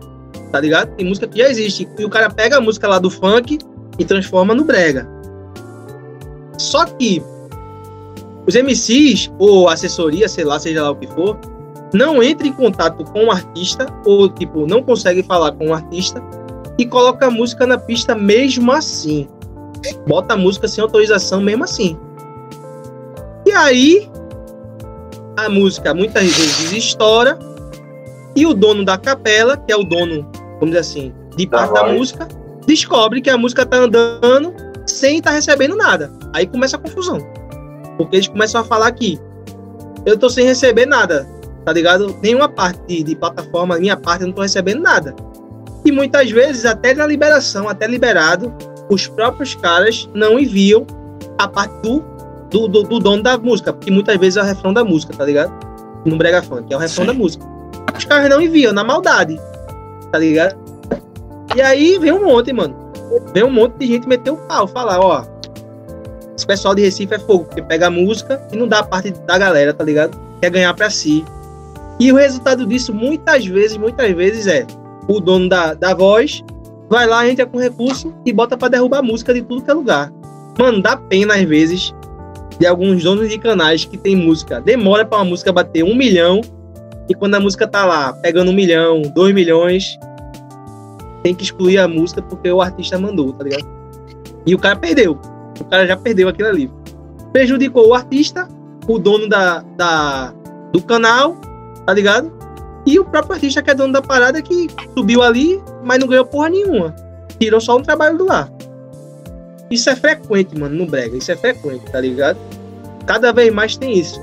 tá ligado? Tem música que já existe. E o cara pega a música lá do funk e transforma no Brega. Só que os MCs, ou assessoria, sei lá, seja lá o que for, não entra em contato com o artista, ou tipo, não consegue falar com o artista e coloca a música na pista mesmo assim. Bota a música sem autorização mesmo assim. E aí, a música muitas vezes estoura e o dono da capela, que é o dono, vamos dizer assim, de parte da música, descobre que a música tá andando sem estar recebendo nada. Aí começa a confusão. Porque eles começam a falar que eu tô sem receber nada, tá ligado? Nenhuma parte de, de plataforma, minha parte, eu não tô recebendo nada. E muitas vezes, até na liberação, até liberado, os próprios caras não enviam a parte do, do, do, do dono da música, porque muitas vezes é o refrão da música, tá ligado? No Brega Funk, é o refrão Sim. da música. Os caras não enviam, na maldade, tá ligado? E aí vem um monte, mano. Vem um monte de gente meter o pau, falar, ó. Esse pessoal de Recife é fogo, porque pega a música e não dá a parte da galera, tá ligado? Quer ganhar pra si. E o resultado disso, muitas vezes, muitas vezes, é o dono da, da voz vai lá, entra com recurso e bota pra derrubar a música de tudo que é lugar. Mano, dá pena às vezes de alguns donos de canais que tem música. Demora pra uma música bater um milhão e quando a música tá lá pegando um milhão, dois milhões, tem que excluir a música porque o artista mandou, tá ligado? E o cara perdeu. O cara já perdeu aquilo ali. Prejudicou o artista, o dono da, da, do canal, tá ligado? E o próprio artista que é dono da parada que subiu ali, mas não ganhou porra nenhuma. Tirou só um trabalho do ar. Isso é frequente, mano, no Brega. Isso é frequente, tá ligado? Cada vez mais tem isso.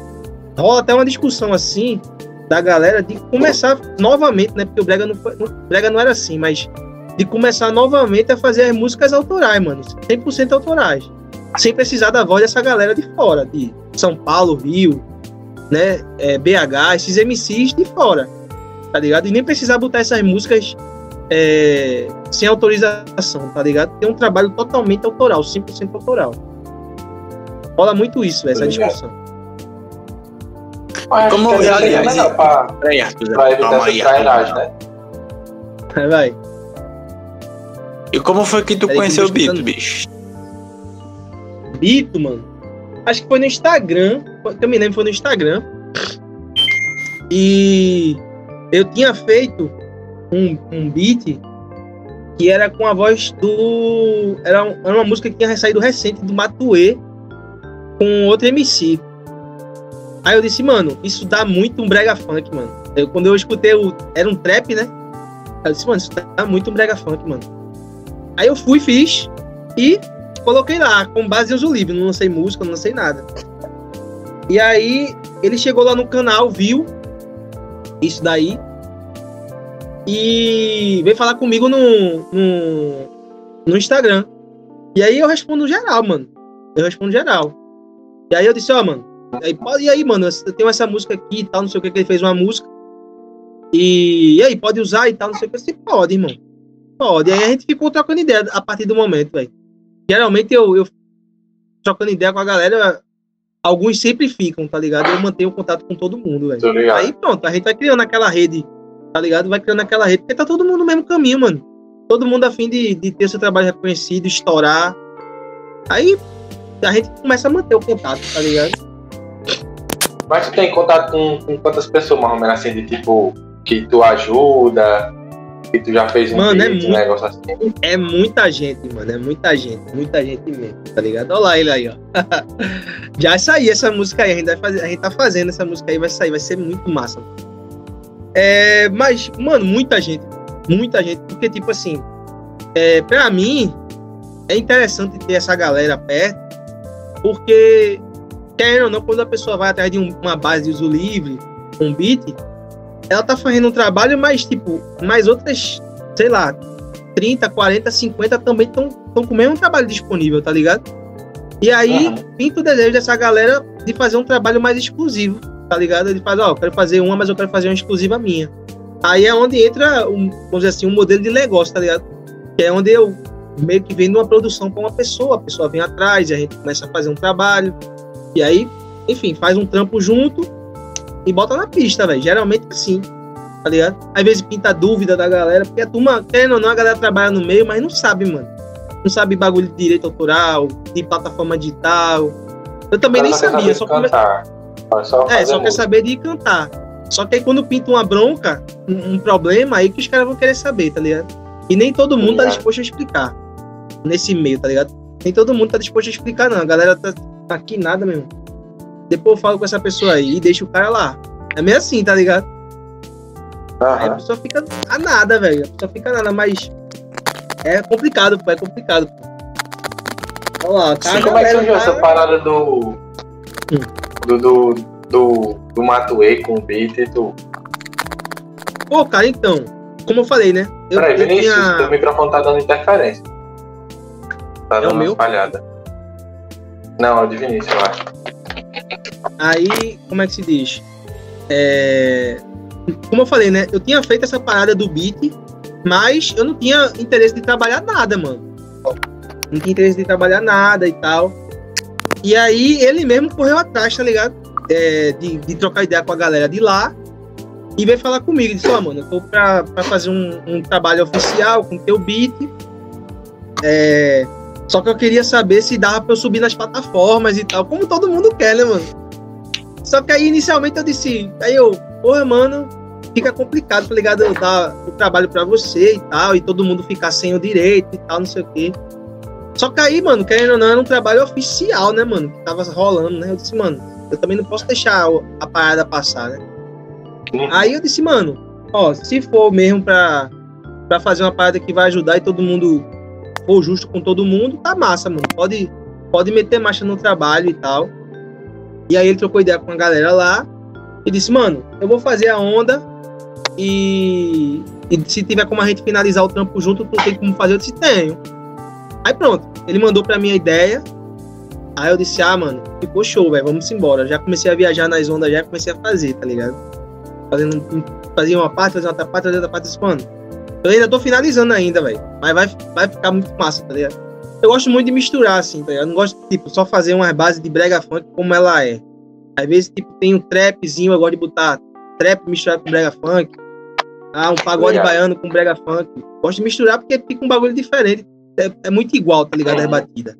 Rola até uma discussão assim da galera de começar novamente, né? Porque o Brega não, o Brega não era assim, mas de começar novamente a fazer as músicas autorais, mano. 100% autorais. Sem precisar da voz dessa galera de fora, de São Paulo, Rio, né? É, BH, esses MCs de fora tá ligado? E nem precisar botar essas músicas é, sem autorização, tá ligado? Tem um trabalho totalmente autoral, 100% autoral. Rola muito isso, velho, essa Obrigado. discussão. Mas Como- que aliás, é pra, Peraí, Arthur. pra evitar Calma essa aí, Arthur. né? Vai, vai. E como foi que tu Peraí conheceu eu o Bito, bicho? Bito, mano. Acho que foi no Instagram. Eu me lembro, foi no Instagram. E eu tinha feito um, um beat que era com a voz do. Era, era uma música que tinha saído recente do Matue com outro MC. Aí eu disse, mano, isso dá muito um brega funk, mano. Eu, quando eu escutei o. Era um trap, né? Eu disse, mano, isso dá muito um brega funk, mano. Aí eu fui, fiz e coloquei lá, com base em uso livre. Não lancei música, não lancei nada. E aí ele chegou lá no canal, viu isso daí. E veio falar comigo no, no, no Instagram. E aí eu respondo geral, mano. Eu respondo geral. E aí eu disse, ó, oh, mano, aí, e aí, mano, eu tenho essa música aqui e tal, não sei o que, que ele fez uma música. E, e aí, pode usar e tal, não sei o que. Você pode, irmão. Pode. E aí a gente ficou trocando ideia a partir do momento, velho. Geralmente eu, eu trocando ideia com a galera, alguns sempre ficam, tá ligado? Eu mantenho contato com todo mundo, velho. Aí pronto, a gente vai criando aquela rede, tá ligado? Vai criando aquela rede, porque tá todo mundo no mesmo caminho, mano. Todo mundo a fim de, de ter seu trabalho reconhecido, estourar. Aí a gente começa a manter o contato, tá ligado? Mas tu tem contato com, com quantas pessoas, mais ou menos assim, de tipo, que tu ajuda, que tu já fez um mano, vídeo, é muito, negócio assim? É muita gente, mano, é muita gente, muita gente mesmo, tá ligado? Olha lá ele aí, ó. já saiu essa música aí, a gente, vai fazer, a gente tá fazendo essa música aí, vai sair, vai ser muito massa. É, mas, mano, muita gente, muita gente, porque, tipo assim, é, pra mim, é interessante ter essa galera perto, porque, querendo ou não, quando a pessoa vai atrás de um, uma base de uso livre, um beat, ela tá fazendo um trabalho, mas, tipo, mais outras, sei lá, 30, 40, 50 também estão com o mesmo trabalho disponível, tá ligado? E aí, uhum. pinta o desejo dessa galera de fazer um trabalho mais exclusivo, tá ligado? Ele faz, ó, oh, quero fazer uma, mas eu quero fazer uma exclusiva minha. Aí é onde entra, um, vamos dizer assim, um modelo de negócio, tá ligado? Que é onde eu meio que vendo uma produção para uma pessoa, a pessoa vem atrás, a gente começa a fazer um trabalho, e aí, enfim, faz um trampo junto e bota na pista, velho. Geralmente assim, tá ligado? Às vezes pinta dúvida da galera, porque a turma, querendo ou não, a galera trabalha no meio, mas não sabe, mano. Não sabe bagulho de direito autoral, de plataforma digital. Eu também nem sabia, só cantar. Só é, só quer saber de cantar. Só que aí quando pinta uma bronca, um, um problema, aí que os caras vão querer saber, tá ligado? E nem todo mundo tá disposto a explicar nesse meio, tá ligado? Nem todo mundo tá disposto a explicar, não. A galera tá aqui nada mesmo. Depois eu falo com essa pessoa aí e deixo o cara lá. É meio assim, tá ligado? Uhum. Aí a pessoa fica a nada, velho. A pessoa fica a nada, mas é complicado, pô, é complicado. Pô. Olha lá, tá? Sim, como é que surgiu tá... essa parada do. Hum. do. do. do, do Matuei com o beat e tu? Pô, cara, então, como eu falei, né? Eu, Peraí, Vinícius, tinha... teu microfone tá dando interferência. Tá é dando uma falhada. Não, é o de Vinícius, eu acho. Aí, como é que se diz? É... Como eu falei, né? Eu tinha feito essa parada do beat, mas eu não tinha interesse de trabalhar nada, mano. Não tinha interesse de trabalhar nada e tal. E aí ele mesmo correu atrás, tá ligado? É, de, de, trocar ideia com a galera de lá. E veio falar comigo. Disse, ó, oh, mano, eu tô pra, pra fazer um, um, trabalho oficial com teu beat. É, só que eu queria saber se dava pra eu subir nas plataformas e tal, como todo mundo quer, né, mano? Só que aí inicialmente eu disse, aí eu, porra, mano, fica complicado, tá ligado? Eu dar o trabalho pra você e tal, e todo mundo ficar sem o direito e tal, não sei o quê. Só que aí, mano, querendo ou não, era um trabalho oficial, né, mano? Que tava rolando, né? Eu disse, mano, eu também não posso deixar a parada passar, né? Uhum. Aí eu disse, mano, ó, se for mesmo pra, pra fazer uma parada que vai ajudar e todo mundo for justo com todo mundo, tá massa, mano. Pode, pode meter marcha no trabalho e tal. E aí ele trocou ideia com a galera lá e disse, mano, eu vou fazer a onda e, e se tiver como a gente finalizar o trampo junto, tu tem como fazer? Eu disse, tenho. Aí pronto, ele mandou pra mim a ideia. Aí eu disse, ah, mano, ficou show, velho, vamos embora. Já comecei a viajar nas ondas, já comecei a fazer, tá ligado? Fazendo, fazia uma parte, fazia outra parte, fazia outra parte, disse, mano, eu ainda tô finalizando ainda, velho. Mas vai, vai ficar muito massa, tá ligado? Eu gosto muito de misturar, assim, tá ligado? Eu não gosto, tipo, só fazer uma base de brega funk como ela é. Às vezes, tipo, tem um trapzinho, eu gosto de botar trap misturado com brega funk. Ah, um pagode Legal. baiano com brega funk. Gosto de misturar porque fica um bagulho diferente. É, é muito igual, tá ligado? As batidas.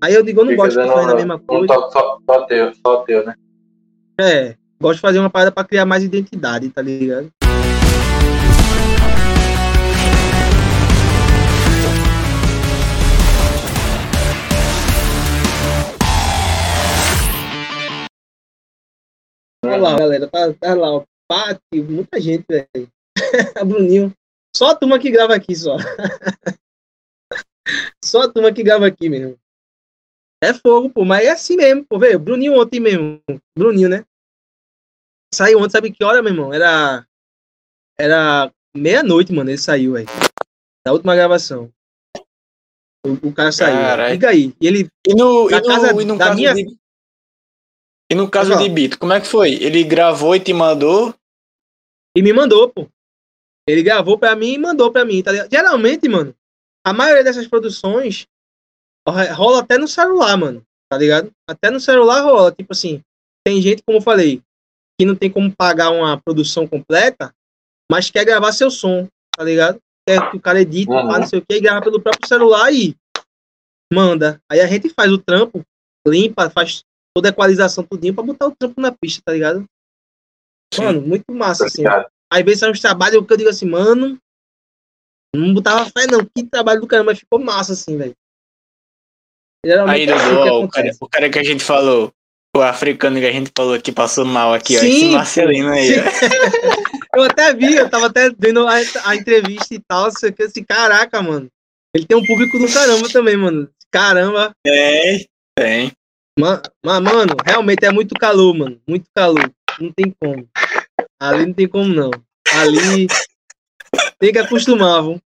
Aí eu digo, eu não fica gosto de fazer a mesma coisa. Um toque só, só teu, só teu, né? É, gosto de fazer uma parada pra criar mais identidade, tá ligado? Lá, galera. Tá, tá lá, ó. Pátio, muita gente, velho. Bruninho. Só a turma que grava aqui, só. só a turma que grava aqui mesmo. É fogo, pô, mas é assim mesmo, pô, velho. Bruninho ontem mesmo. Bruninho, né? Saiu ontem, sabe que hora, meu irmão? Era. Era meia-noite, mano. Ele saiu, velho. Da última gravação. O, o cara saiu. Carai. Liga aí. E ele. E no, e no, casa e no da minha- de. E no caso Pode de. Bito, como é que foi? Ele gravou e te mandou? E me mandou, pô. Ele gravou pra mim e mandou pra mim, tá ligado? Geralmente, mano, a maioria dessas produções ro- rola até no celular, mano. Tá ligado? Até no celular rola. Tipo assim, tem gente, como eu falei, que não tem como pagar uma produção completa, mas quer gravar seu som, tá ligado? Quer que o cara edita, Uhum. não sei o que, e grava pelo próprio celular e manda. Aí a gente faz o trampo, limpa, faz toda a equalização, tudinho, pra botar o trampo na pista, tá ligado? Mano, muito massa, assim. Às vezes são uns trabalhos que eu digo assim, mano, não botava fé não, que trabalho do caramba, mas ficou massa assim, velho. Aí, é assim ó, o, cara, o cara que a gente falou, o africano que a gente falou que passou mal aqui, ó. Sim, Esse Marcelino aí, ó. Eu até vi, eu tava até vendo a, a entrevista e tal, sei que assim, caraca, mano. Ele tem um público do caramba também, mano. Caramba. Tem, tem. Ma- Mas, mano, realmente é muito calor, mano. Muito calor. Não tem como. Ali não tem como, não. Ali tem que acostumar, viu?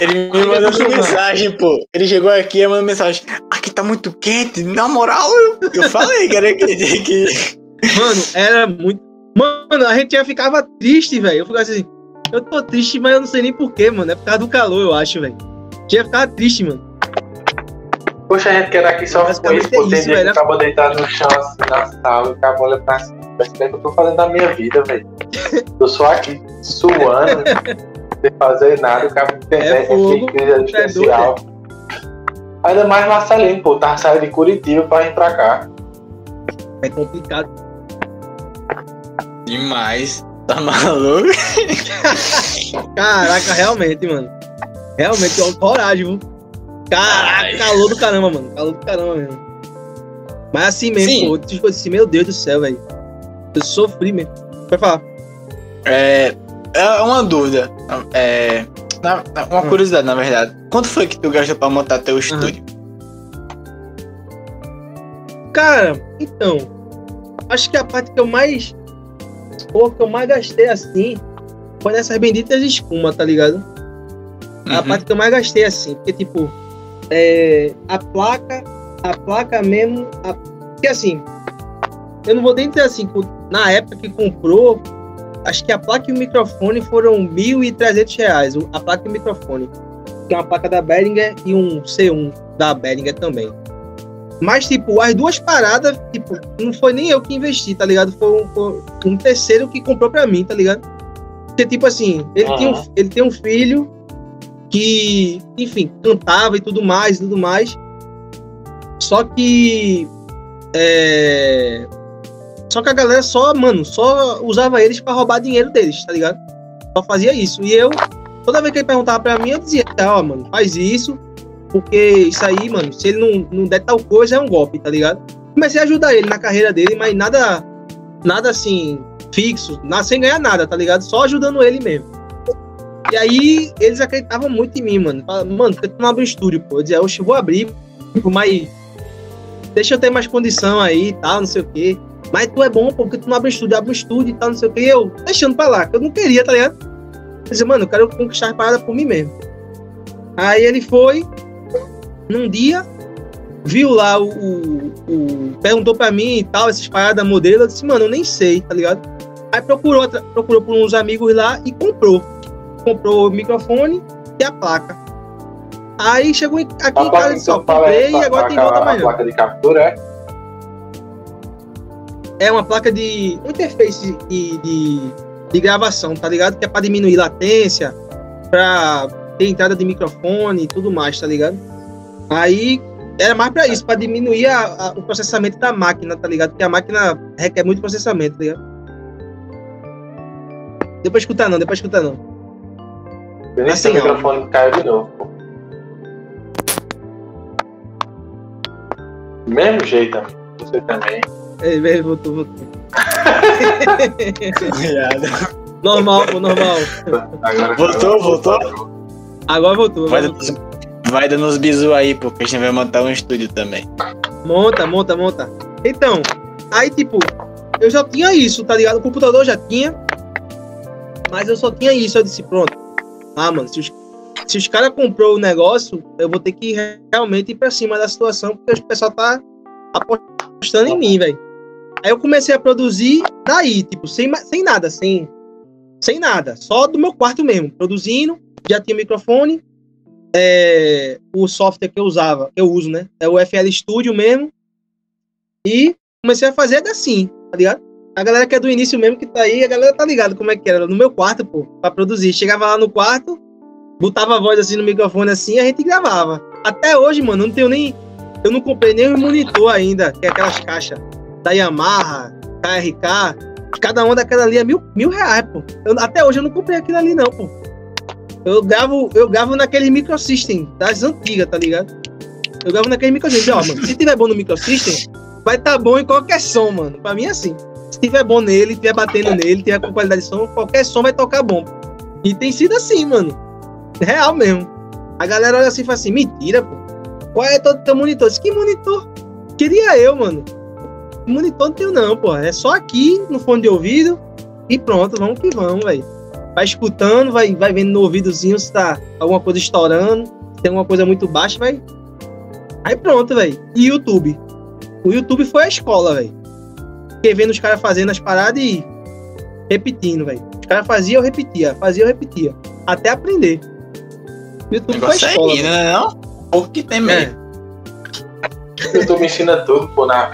Ele me que mandou acostumar. mensagem, pô. Ele chegou aqui e mandou mensagem. Aqui tá muito quente, na moral, eu, falei, cara, que, que, Mano, era muito. Mano, a gente já ficava triste, velho. Eu ficava assim, eu tô triste, mas eu não sei nem porquê, mano. É por causa do calor, eu acho, velho. Já ficava triste, mano. Poxa, a gente quer aqui só com isso, pô. é Tem isso, dia que velho. acaba deitado no chão assim na sala, o cara olha pra cima. Que é que eu tô fazendo da minha vida, velho. Eu sou aqui suando, sem fazer nada, o cara tem É fogo, crise existencial. Ainda mais Marcelinho, pô, tava saindo de Curitiba pra vir pra cá. É complicado. Demais. Tá maluco? Caraca, realmente, mano. Realmente, coragem, viu? Caraca, calor do caramba, mano. Calor do caramba mesmo. Mas assim mesmo, Sim. pô. Tipo assim, meu Deus do céu, velho. Eu sofri mesmo. Vai falar. É, é uma dúvida. É, na- uma Hum. curiosidade, na verdade. Quanto foi que tu gastou pra montar teu estúdio? Cara, então. Acho que a parte que eu mais. Pô, que eu mais gastei assim. Foi nessas benditas espumas, tá ligado? A Uhum. parte que eu mais gastei assim. Porque, tipo. É, a placa. A placa mesmo. A, porque assim. Eu não vou nem dizer assim. Na época que comprou. Acho que a placa e o microfone foram 1.300 reais. A placa e o microfone. Que é uma placa da Behringer e um C1 da Behringer também. Mas, tipo, as duas paradas, tipo, não foi nem eu que investi, tá ligado? Foi um, foi um terceiro que comprou pra mim, tá ligado? Porque, tipo assim, ele, Aham. tem um, ele tem um filho que, enfim, cantava e tudo mais, tudo mais. Só que. É... Só que a galera só, mano, só usava eles pra roubar dinheiro deles, tá ligado? Só fazia isso. E eu, toda vez que ele perguntava pra mim, eu dizia, ó, mano, faz isso, porque isso aí, mano, se ele não, não der tal coisa, é um golpe, tá ligado? Comecei a ajudar ele na carreira dele, mas nada, nada assim, fixo, sem ganhar nada, tá ligado? Só ajudando ele mesmo. E aí, eles acreditavam muito em mim, mano. Mano, tu não abre um estúdio, pô? Eu dizia, oxe, eu vou abrir, mas deixa eu ter mais condição aí e tal, não sei o quê. Mas tu é bom, pô, porque tu não abre um estúdio, abre um estúdio e tal, não sei o quê. E eu, deixando pra lá, que eu não queria, tá ligado? Eu dizia, mano, eu quero conquistar as paradas por mim mesmo. Aí ele foi, num dia, viu lá o, o- o- perguntou pra mim e tal, essas paradas modelo, eu disse, mano, eu nem sei, tá ligado? Aí procurou, procurou por uns amigos lá e comprou. Comprou o microfone e a placa. Aí chegou aqui A em casa e que disse, ó, tu fala comprei e agora tem volta amanhã. placa de captura, é? É uma placa de. interface de, de, de gravação, tá ligado? Que é pra diminuir latência, pra ter entrada de microfone e tudo mais, tá ligado? Aí era mais pra isso, pra diminuir a- a- o processamento da máquina, tá ligado? Porque a máquina requer muito processamento, tá ligado? Depois escutar não, depois escutar não. Eu nem Assim, sei o microfone caiu de novo, mesmo jeito. Você também. É, é, voltou, voltou. normal, pô, normal. Agora, Voltou, voltou? Agora voltou. Vai uns- vai dando uns bisu aí, pô, que a gente vai montar um estúdio também. Monta, monta, monta. Então, aí tipo, eu já tinha isso, tá ligado? O computador já tinha, mas eu só tinha isso. Eu disse, pronto. Ah, mano, se os, se os caras comprou o negócio, eu vou ter que re- realmente ir pra cima da situação, porque o pessoal tá apostando em mim, velho. Aí eu comecei a produzir daí, tipo, sem, sem nada, sem, sem nada. Só do meu quarto mesmo, produzindo, já tinha microfone, é, o software que eu usava, que eu uso, né? É o FL Studio mesmo. E comecei a fazer assim, tá ligado? A galera que é do início mesmo que tá aí, a galera tá ligado como é que era. No meu quarto, pô, pra produzir. Chegava lá no quarto, botava a voz assim no microfone assim a gente gravava. Até hoje, mano, não tenho nem. Eu não comprei nem um monitor ainda, que é aquelas caixas da Yamaha, KRK. Cada uma daquela ali é mil, mil reais, pô. Eu- até hoje eu não comprei aquilo ali, não, pô. Eu gravo, eu gravo naquele microsystem das antigas, tá ligado? Eu gravo naquele microsystem. Ó, mano, se tiver bom no microsystem, vai tá bom em qualquer som, mano. Pra mim é assim. Se tiver bom nele, tiver batendo nele, tiver com qualidade de som, qualquer som vai tocar bom. E tem sido assim, mano. Real mesmo. A galera olha assim e fala assim, mentira, pô. Qual é teu, teu monitor? Disse, que monitor? Queria eu, mano. Monitor não tenho não, pô. É só aqui, no fone de ouvido, e pronto, vamos que vamos, velho. Vai escutando, vai, vai vendo no ouvidozinho se tá alguma coisa estourando, se tem alguma coisa muito baixa, vai. Aí pronto, velho. E YouTube. O YouTube foi a escola, velho. Fiquei vendo os caras fazendo as paradas e repetindo, velho. Os caras faziam, eu repetia, fazia, eu repetia. Até aprender. O O YouTube negócio é escola. ir, né? Não? Pouco que tem mesmo. É, O YouTube ensina tudo, pô, na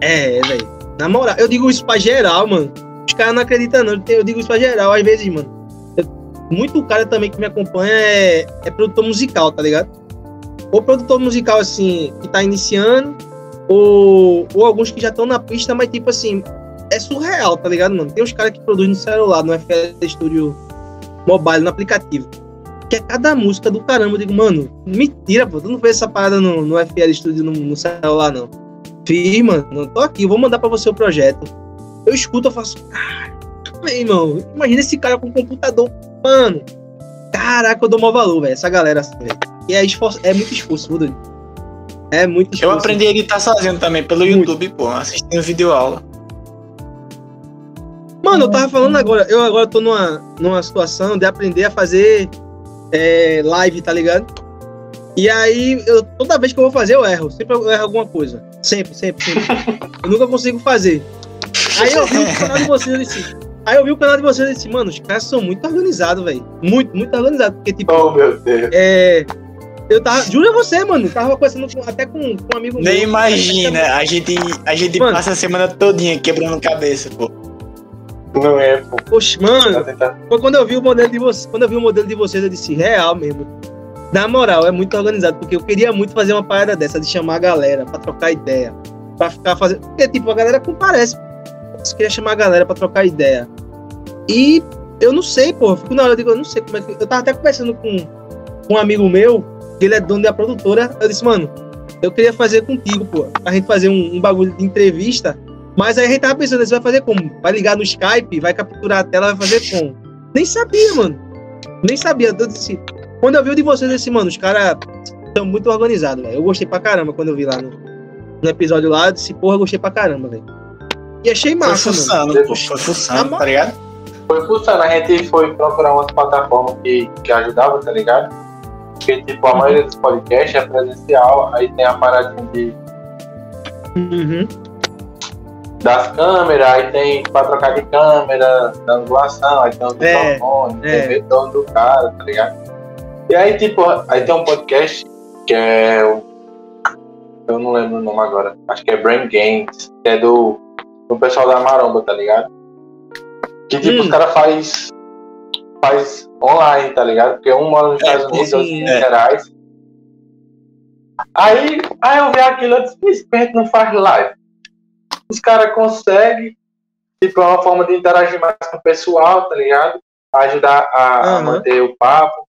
é, velho. Na moral, eu digo isso pra geral, mano. Os caras não acreditam, não. Eu digo isso pra geral, às vezes, mano. Eu- muito cara também que me acompanha é, é produtor musical, tá ligado? Ou produtor musical, assim, que tá iniciando, ou, ou alguns que já estão na pista, mas, tipo assim, é surreal, tá ligado, mano? Tem uns caras que produzem no celular, no FL Studio Mobile, no aplicativo. Que é cada música do caramba. Eu digo, mano, mentira, pô. Tu não fez essa parada no, no FL Studio no, no celular, não. Fiz, mano. Tô aqui, vou mandar pra você o projeto. Eu escuto, eu faço, cara, irmão, imagina esse cara com computador, mano. Caraca, eu dou maior valor, velho. Essa galera velho. E é, esforço, é muito esforço, velho. É muito Eu esforço. aprendi a editar sozinho também pelo Muito. YouTube, pô, assistindo vídeo aula. Mano, eu tava falando agora, eu agora tô numa, numa situação de aprender a fazer é, live, tá ligado? E aí, eu, toda vez que eu vou fazer, eu erro. Sempre eu erro alguma coisa. Sempre, sempre, sempre. eu nunca consigo fazer. Aí eu vi o canal de vocês e disse. Aí eu vi o canal de vocês e disse, mano, os caras são muito organizados, velho. Muito, muito organizados. Porque, tipo, Oh, meu Deus. é. Eu tava. Juro a você, mano. Tava conversando com- até com, com um amigo meu. Nem imagina, a gente, a gente Mano. passa a semana todinha quebrando cabeça, pô. Não é, pô. Poxa, mano. Foi quando eu vi o modelo de vocês, quando eu vi o modelo de vocês, eu disse, real mesmo. Na moral, é muito organizado, porque eu queria muito fazer uma parada dessa, de chamar a galera pra trocar ideia. Pra ficar fazendo. Porque, tipo, a galera comparece. Eu queria chamar a galera pra trocar ideia. E eu não sei, pô. Fico na hora, eu digo, eu não sei como é que. Eu tava até conversando com, com um amigo meu, ele é dono da produtora. Eu disse, mano, eu queria fazer contigo, pô. A gente fazer um, um bagulho de entrevista. Mas aí a gente tava pensando, você vai fazer como? Vai ligar no Skype, vai capturar a tela, vai fazer como? Nem sabia, mano. Nem sabia. Eu disse, quando eu vi o de vocês, eu disse, mano, os caras são muito organizados, velho. Eu gostei pra caramba quando eu vi lá no, no episódio lá. Eu disse, porra, eu gostei pra caramba, velho. E achei Foi massa, mano. fuçando, pô, foi fuçando, tá ligado? Foi fuçando, a gente foi procurar umas plataformas que, que ajudavam, tá ligado? Porque, tipo, a maioria dos podcasts é presencial, aí tem a paradinha de, Uhum. das câmeras, aí tem pra trocar de câmera, da angulação, aí tem o É, microfone, é. tem o retorno do cara, tá ligado? E aí, tipo, aí tem um podcast que é o. Eu não lembro o nome agora. Acho que é Brain Games, que é do, do pessoal da Maromba, tá ligado? Que tipo, Hum. os caras faz, faz online, tá ligado? Porque um mora nos É, Estados Unidos, outro em Minas é. Gerais. Aí, aí eu vi aquilo e disse, que não faz live. Os caras conseguem, tipo, é uma forma de interagir mais com o pessoal, tá ligado? Ajudar a, a Aham. manter o papo,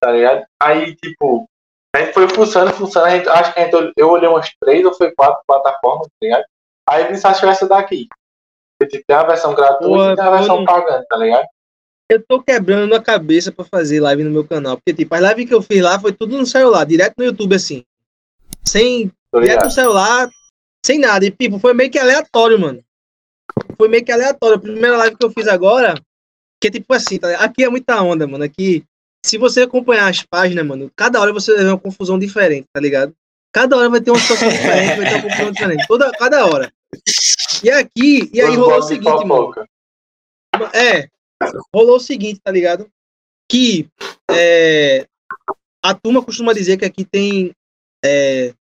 tá ligado? Aí, tipo, a gente foi funcionando, funcionando, gente, acho que a gente, eu olhei umas três ou foi quatro plataformas, tá ligado? Aí Vinícius achou essa daqui. Tipo, tem a versão gratuita Porra, e tem a versão pagando, tá ligado? Eu tô quebrando a cabeça pra fazer live no meu canal. Porque, tipo, a live que eu fiz lá foi tudo no celular, direto no YouTube, assim. Sem. Direto no celular, sem nada. E, tipo, foi meio que aleatório, mano. Foi meio que aleatório. A primeira live que eu fiz agora, que é tipo assim, tá ligado? Aqui é muita onda, mano. Aqui, se você acompanhar as páginas, mano, cada hora você vai ver uma confusão diferente, tá ligado? Cada hora vai ter uma situação diferente, vai ter uma confusão diferente. Toda, cada hora. E aqui, e aí Os rolou o seguinte, mano. É, rolou o seguinte, tá ligado? Que é, a turma costuma dizer que aqui tem. é,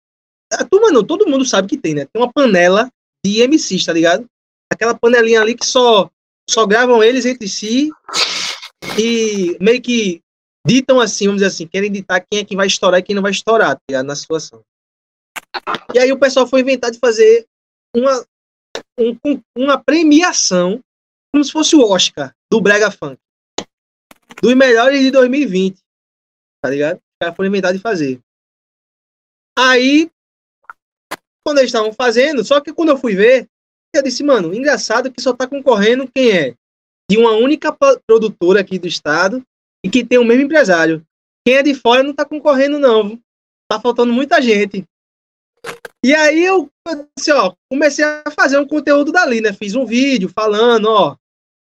a turma não, todo mundo sabe que tem, né? Tem uma panela de MCs, tá ligado? Aquela panelinha ali que só, só gravam eles entre si e meio que ditam assim, vamos dizer assim, querem ditar quem é que vai estourar e quem não vai estourar, tá ligado? Na situação. E aí o pessoal foi inventar de fazer uma, um- uma premiação como se fosse o Oscar do Brega Funk. Dos melhores de 2020. Tá ligado? Os caras foram inventar de fazer. Aí, quando eles estavam fazendo, só que quando eu fui ver, eu disse, mano, engraçado que só tá concorrendo quem é de uma única pro- produtora aqui do estado e que tem o mesmo empresário. Quem é de fora não tá concorrendo, não. Tá faltando muita gente. E aí eu, disse, ó, comecei a fazer um conteúdo dali, né? Fiz um vídeo falando, ó,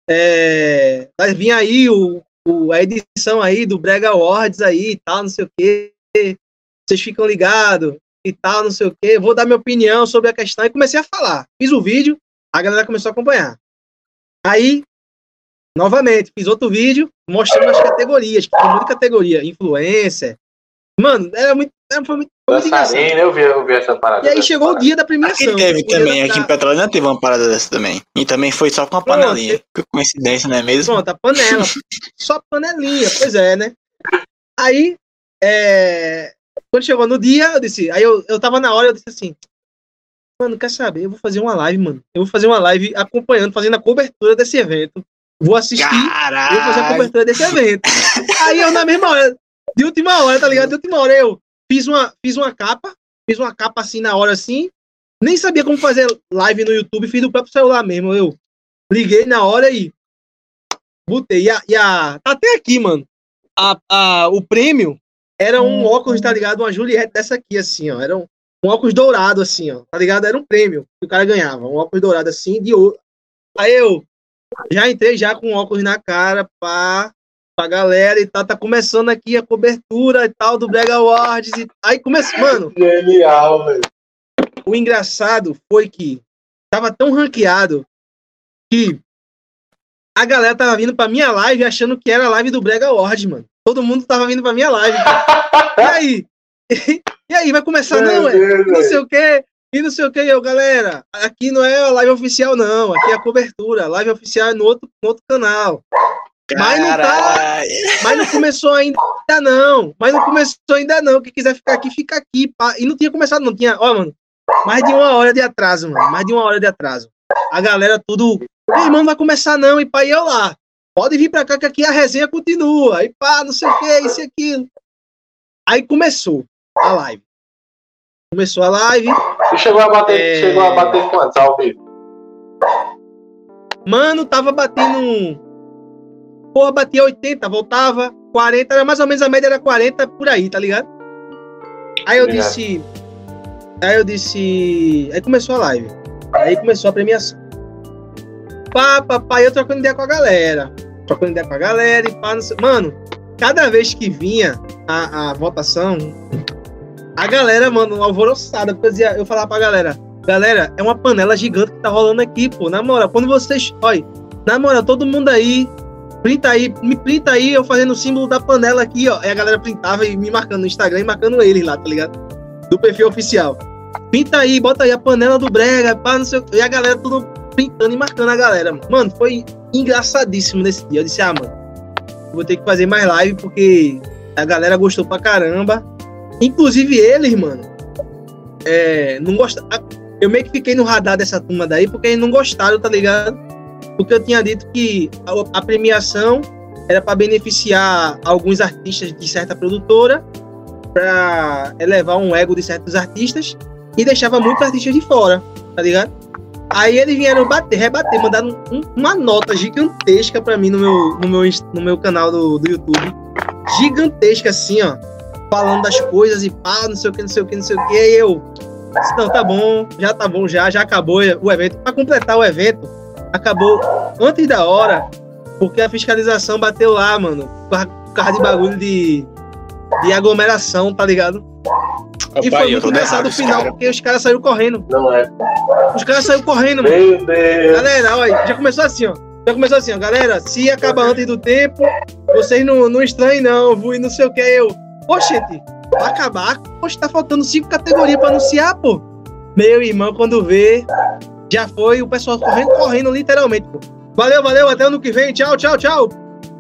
é, vai vir aí o, o- a edição aí do Brega Awards aí e tal, não sei o quê. Vocês ficam ligados e tal, não sei o quê. Vou dar minha opinião sobre a questão e comecei a falar. Fiz o vídeo, a galera começou a acompanhar. Aí, novamente, fiz outro vídeo mostrando as categorias, que tem muita categoria, influencer. Mano, era muito, era, foi muito. Dançarina, eu vi, eu vi essa parada. E aí chegou o dia da Aqui premiação. teve O dia também, aqui em Petrolina teve uma parada dessa também. E também foi só com a Pronto, panelinha. Que coincidência, não é mesmo? Pronto, a panela. Só panelinha, pois é, né? Aí, é, quando chegou no dia, eu disse. Aí eu, eu tava na hora, eu disse assim. Mano, quer saber? Eu vou fazer uma live, mano. Eu vou fazer uma live acompanhando, fazendo a cobertura desse evento. Vou assistir, eu vou fazer a Caralho! cobertura desse evento. Aí eu, na mesma hora, de última hora, tá ligado? De última hora, eu fiz uma, fiz uma capa, fiz uma capa assim na hora assim. Nem sabia como fazer live no YouTube, fiz do próprio celular mesmo. Eu liguei na hora e botei. E a, e a- tá até aqui, mano. A, a, o prêmio era um óculos, tá ligado? Uma Juliette dessa aqui, assim, ó. Era um, um óculos dourado, assim, ó. Tá ligado? Era um prêmio que o cara ganhava. Um óculos dourado, assim, de ouro. Aí eu já entrei já com óculos na cara, pá, pra galera e tal. Tá começando aqui a cobertura e tal do Brega Awards. E... Aí começou, mano Genial, velho. o engraçado foi que tava tão ranqueado que a galera tava vindo pra minha live achando que era a live do Brega Award, mano. Todo mundo tava vindo pra minha live. E aí? E aí, vai começar, não, é? Meu Deus, E não sei o quê, e não sei o quê. E eu, galera, aqui não é a live oficial, não. Aqui é a cobertura. A live oficial é no outro, no outro canal. Mas não tá. Mas não começou ainda, não. Mas não começou ainda, não. Quem quiser ficar aqui, fica aqui. pá. E não tinha começado, não. Tinha, ó, mano, mais de uma hora de atraso, mano. Mais de uma hora de atraso. A galera tudo. Meu irmão, não vai começar, não. E pá, e eu lá. Pode vir pra cá que aqui a resenha continua. E pá, não sei o que, isso e aquilo. Aí começou a live. Começou a live. E chegou a bater, É. chegou a bater quantos ao vivo? Mano, tava batendo. Porra, batia 80, voltava 40, era mais ou menos a média era 40 por aí, tá ligado? Aí eu Obrigado. disse. Aí eu disse. Aí começou a live. Aí começou a premiação. Pá, pá, pá, eu trocando ideia com a galera. Trocando ideia com a galera e pá, não sei. Mano, cada vez que vinha a, a votação, a galera, mano, alvoroçada. Porque eu, dizia, eu falava pra galera, galera, é uma panela gigante que tá rolando aqui, pô. Na moral, quando vocês. Olha, na moral, todo mundo aí. Printa aí, me printa aí, eu fazendo o símbolo da panela aqui, ó. Aí a galera printava e me marcando no Instagram e marcando eles lá, tá ligado? Do perfil oficial. Pinta aí, bota aí a panela do Brega, pá, não sei o quê. E a galera tudo printando e marcando a galera. Mano, foi engraçadíssimo nesse dia. Eu disse, ah, mano, vou ter que fazer mais live porque a galera gostou pra caramba. Inclusive eles, mano, é, não gosta. Eu meio que fiquei no radar dessa turma daí porque eles não gostaram, tá ligado? Porque eu tinha dito que a, premiação era para beneficiar alguns artistas de certa produtora, para elevar um ego de certos artistas e deixava muitos artistas de fora, tá ligado? Aí eles vieram bater, rebater, mandaram um- uma nota gigantesca pra mim no meu, no meu, no meu canal do, do YouTube. Gigantesca, assim, ó. Falando das coisas e pá, não sei o que, não sei o que, não sei o que. Aí eu. Não, tá bom, já tá bom, já, já acabou o evento. Pra completar o evento, acabou antes da hora, porque a fiscalização bateu lá, mano. Por causa de bagulho de, de aglomeração, tá ligado? E Opa, foi muito engraçado no final, cara. porque os caras saíram correndo. Não é. Os caras saíram correndo, mano. Meu Deus. Galera, olha, já começou assim, ó. Já começou assim, ó. Galera, se acabar antes do tempo, vocês não, não estranhem, não. Vou e não sei o que. Eu, poxa, gente, vai acabar. Poxa, tá faltando cinco categorias pra anunciar, pô. Meu irmão, quando vê, já foi o pessoal correndo, correndo, literalmente, pô. Valeu, valeu, até ano que vem. Tchau, tchau, tchau.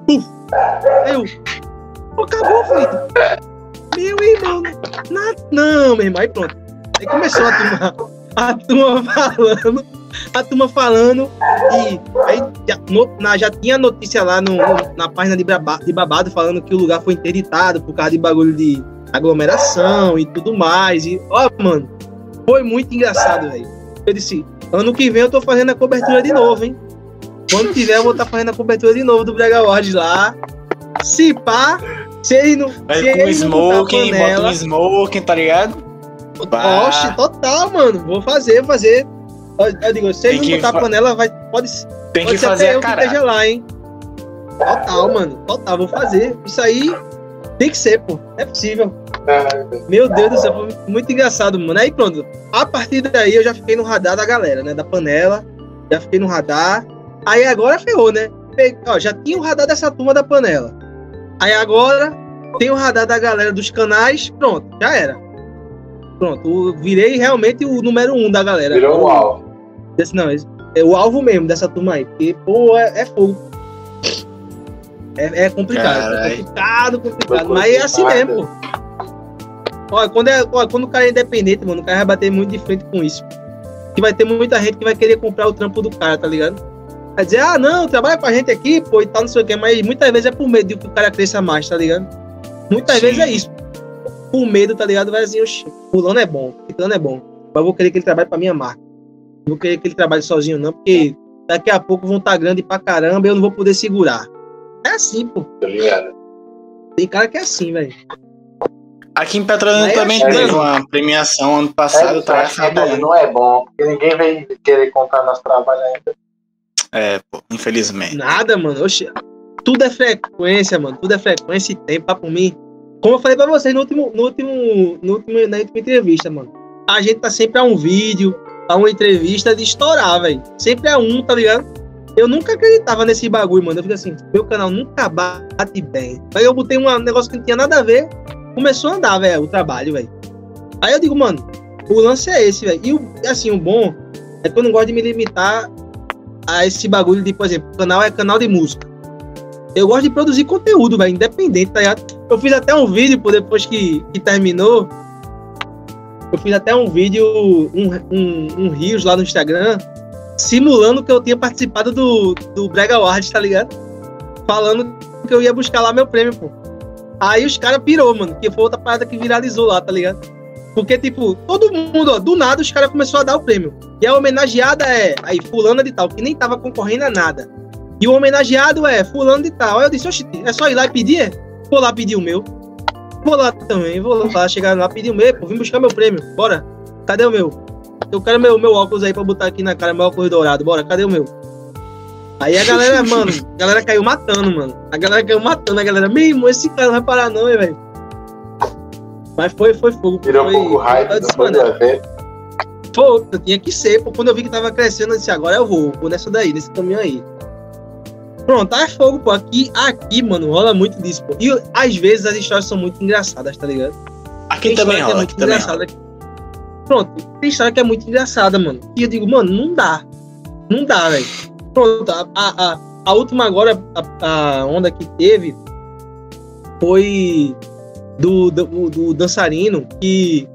Puf. Eu, acabou. Meu irmão, na- não, meu irmão. Aí pronto. Aí começou a turma, a turma falando, a turma falando, e aí já, no- na- já tinha notícia lá no- na página de, de Babado falando que o lugar foi interditado por causa de bagulho de aglomeração e tudo mais. E, ó, mano, foi muito engraçado, velho. Eu disse, ano que vem eu tô fazendo a cobertura de novo, hein? Quando tiver, eu vou estar fazendo a cobertura de novo do Brega Awards lá. Se pá, se ele não. Vai se com ele não smoking, bota panela- um smoking, tá ligado? Bah. Oxe, total, mano. Vou fazer, vou fazer. Eu, eu digo, se ele não botar a panela, vai, pode, Tem pode que ser fazer até eu que esteja lá, hein? Total, mano. Total, vou fazer. Isso aí tem que ser, pô. É possível. Meu Deus do céu, foi muito engraçado, mano. Aí pronto. A partir daí eu já fiquei no radar da galera, né? Da panela. Já fiquei no radar. Aí agora ferrou, né? Ó, já tinha o radar dessa turma da panela. Aí agora tem o radar da galera dos canais. Pronto, já era. Pronto, eu virei realmente o número um da galera. Virou um alvo. Desse, não, é o alvo mesmo dessa turma aí. Porque, pô, é, é fogo. É, é complicado. É Carai. complicado, complicado. Foi Mas é assim complicado. mesmo. Olha, quando, é, olha, quando o cara é independente, mano, o cara vai bater muito de frente com isso. Que vai ter muita gente que vai querer comprar o trampo do cara, tá ligado? Vai dizer, ah, não, trabalha com a gente aqui, pô, e tal, não sei o quê. Mas muitas vezes é por medo de que o cara cresça mais, tá ligado? Muitas Sim. vezes é isso. Por medo, tá ligado? Vai assim, oxi, fulano é bom, fulano é bom. Mas eu vou querer que ele trabalhe pra minha marca. Não vou querer que ele trabalhe sozinho, não, porque daqui a pouco vão estar grande pra caramba e eu não vou poder segurar. É assim, pô. Tá ligado? Tem cara que é assim, velho. Aqui em Petrolina Mas também é teve assim. uma premiação ano passado, É, tá acabando. ainda não é bom, porque ninguém vem querer comprar nosso trabalho ainda. É, pô, infelizmente. Nada, mano. Oxi, tudo é frequência, mano. Tudo é frequência e tempo pra mim. Como eu falei pra vocês no último, no último, no último, na última entrevista, mano. A gente tá sempre a um vídeo, a uma entrevista de estourar, velho. Sempre a um, tá ligado? Eu nunca acreditava nesse bagulho, mano. Eu fico assim, meu canal nunca bate bem. Aí eu botei um negócio que não tinha nada a ver, começou a andar, velho, o trabalho, velho. Aí eu digo, mano, o lance é esse, velho. E assim, o bom é que eu não gosto de me limitar a esse bagulho de, por exemplo, canal é canal de música. Eu gosto de produzir conteúdo, velho, independente, tá ligado? Eu fiz até um vídeo, pô, depois que, que terminou. Eu fiz até um vídeo, um, um, um Rios lá no Instagram, simulando que eu tinha participado do, do Brega Awards, tá ligado? Falando que eu ia buscar lá meu prêmio, pô. Aí os caras pirou, mano, que foi outra parada que viralizou lá, tá ligado? Porque, tipo, todo mundo, ó, do nada os caras começaram a dar o prêmio. E a homenageada é, aí, fulana de tal, que nem tava concorrendo a nada. E o homenageado é fulano de tal. Aí eu disse, oxe, é só ir lá e pedir? é? Vou lá pedir o meu. Vou lá também, vou lá, chegar lá, pedir o meu, pô, vim buscar meu prêmio, bora. Cadê o meu? Eu quero meu, meu óculos aí pra botar aqui na cara, meu óculos dourado, bora, cadê o meu? Aí a galera, mano, a galera caiu matando, mano. A galera caiu matando, a galera, meu irmão, esse cara não vai parar não, hein, velho. Mas foi, foi fogo. Virou um foi, pouco hype eu do disse, mano, evento. Pô, eu tinha que ser, pô. Quando eu vi que tava crescendo, eu disse, agora eu vou, vou nessa daí, nesse caminho aí. Pronto, tá fogo, pô. Aqui, aqui, mano, rola muito disso, pô. E às vezes as histórias são muito engraçadas, tá ligado? Aqui Tem também é rola, muito aqui também rola. Pronto, tem história que é muito engraçada, mano. E eu digo, mano, não dá. Não dá, velho. Pronto, a, a, a, última agora, a, a onda que teve foi do, do, do dançarino que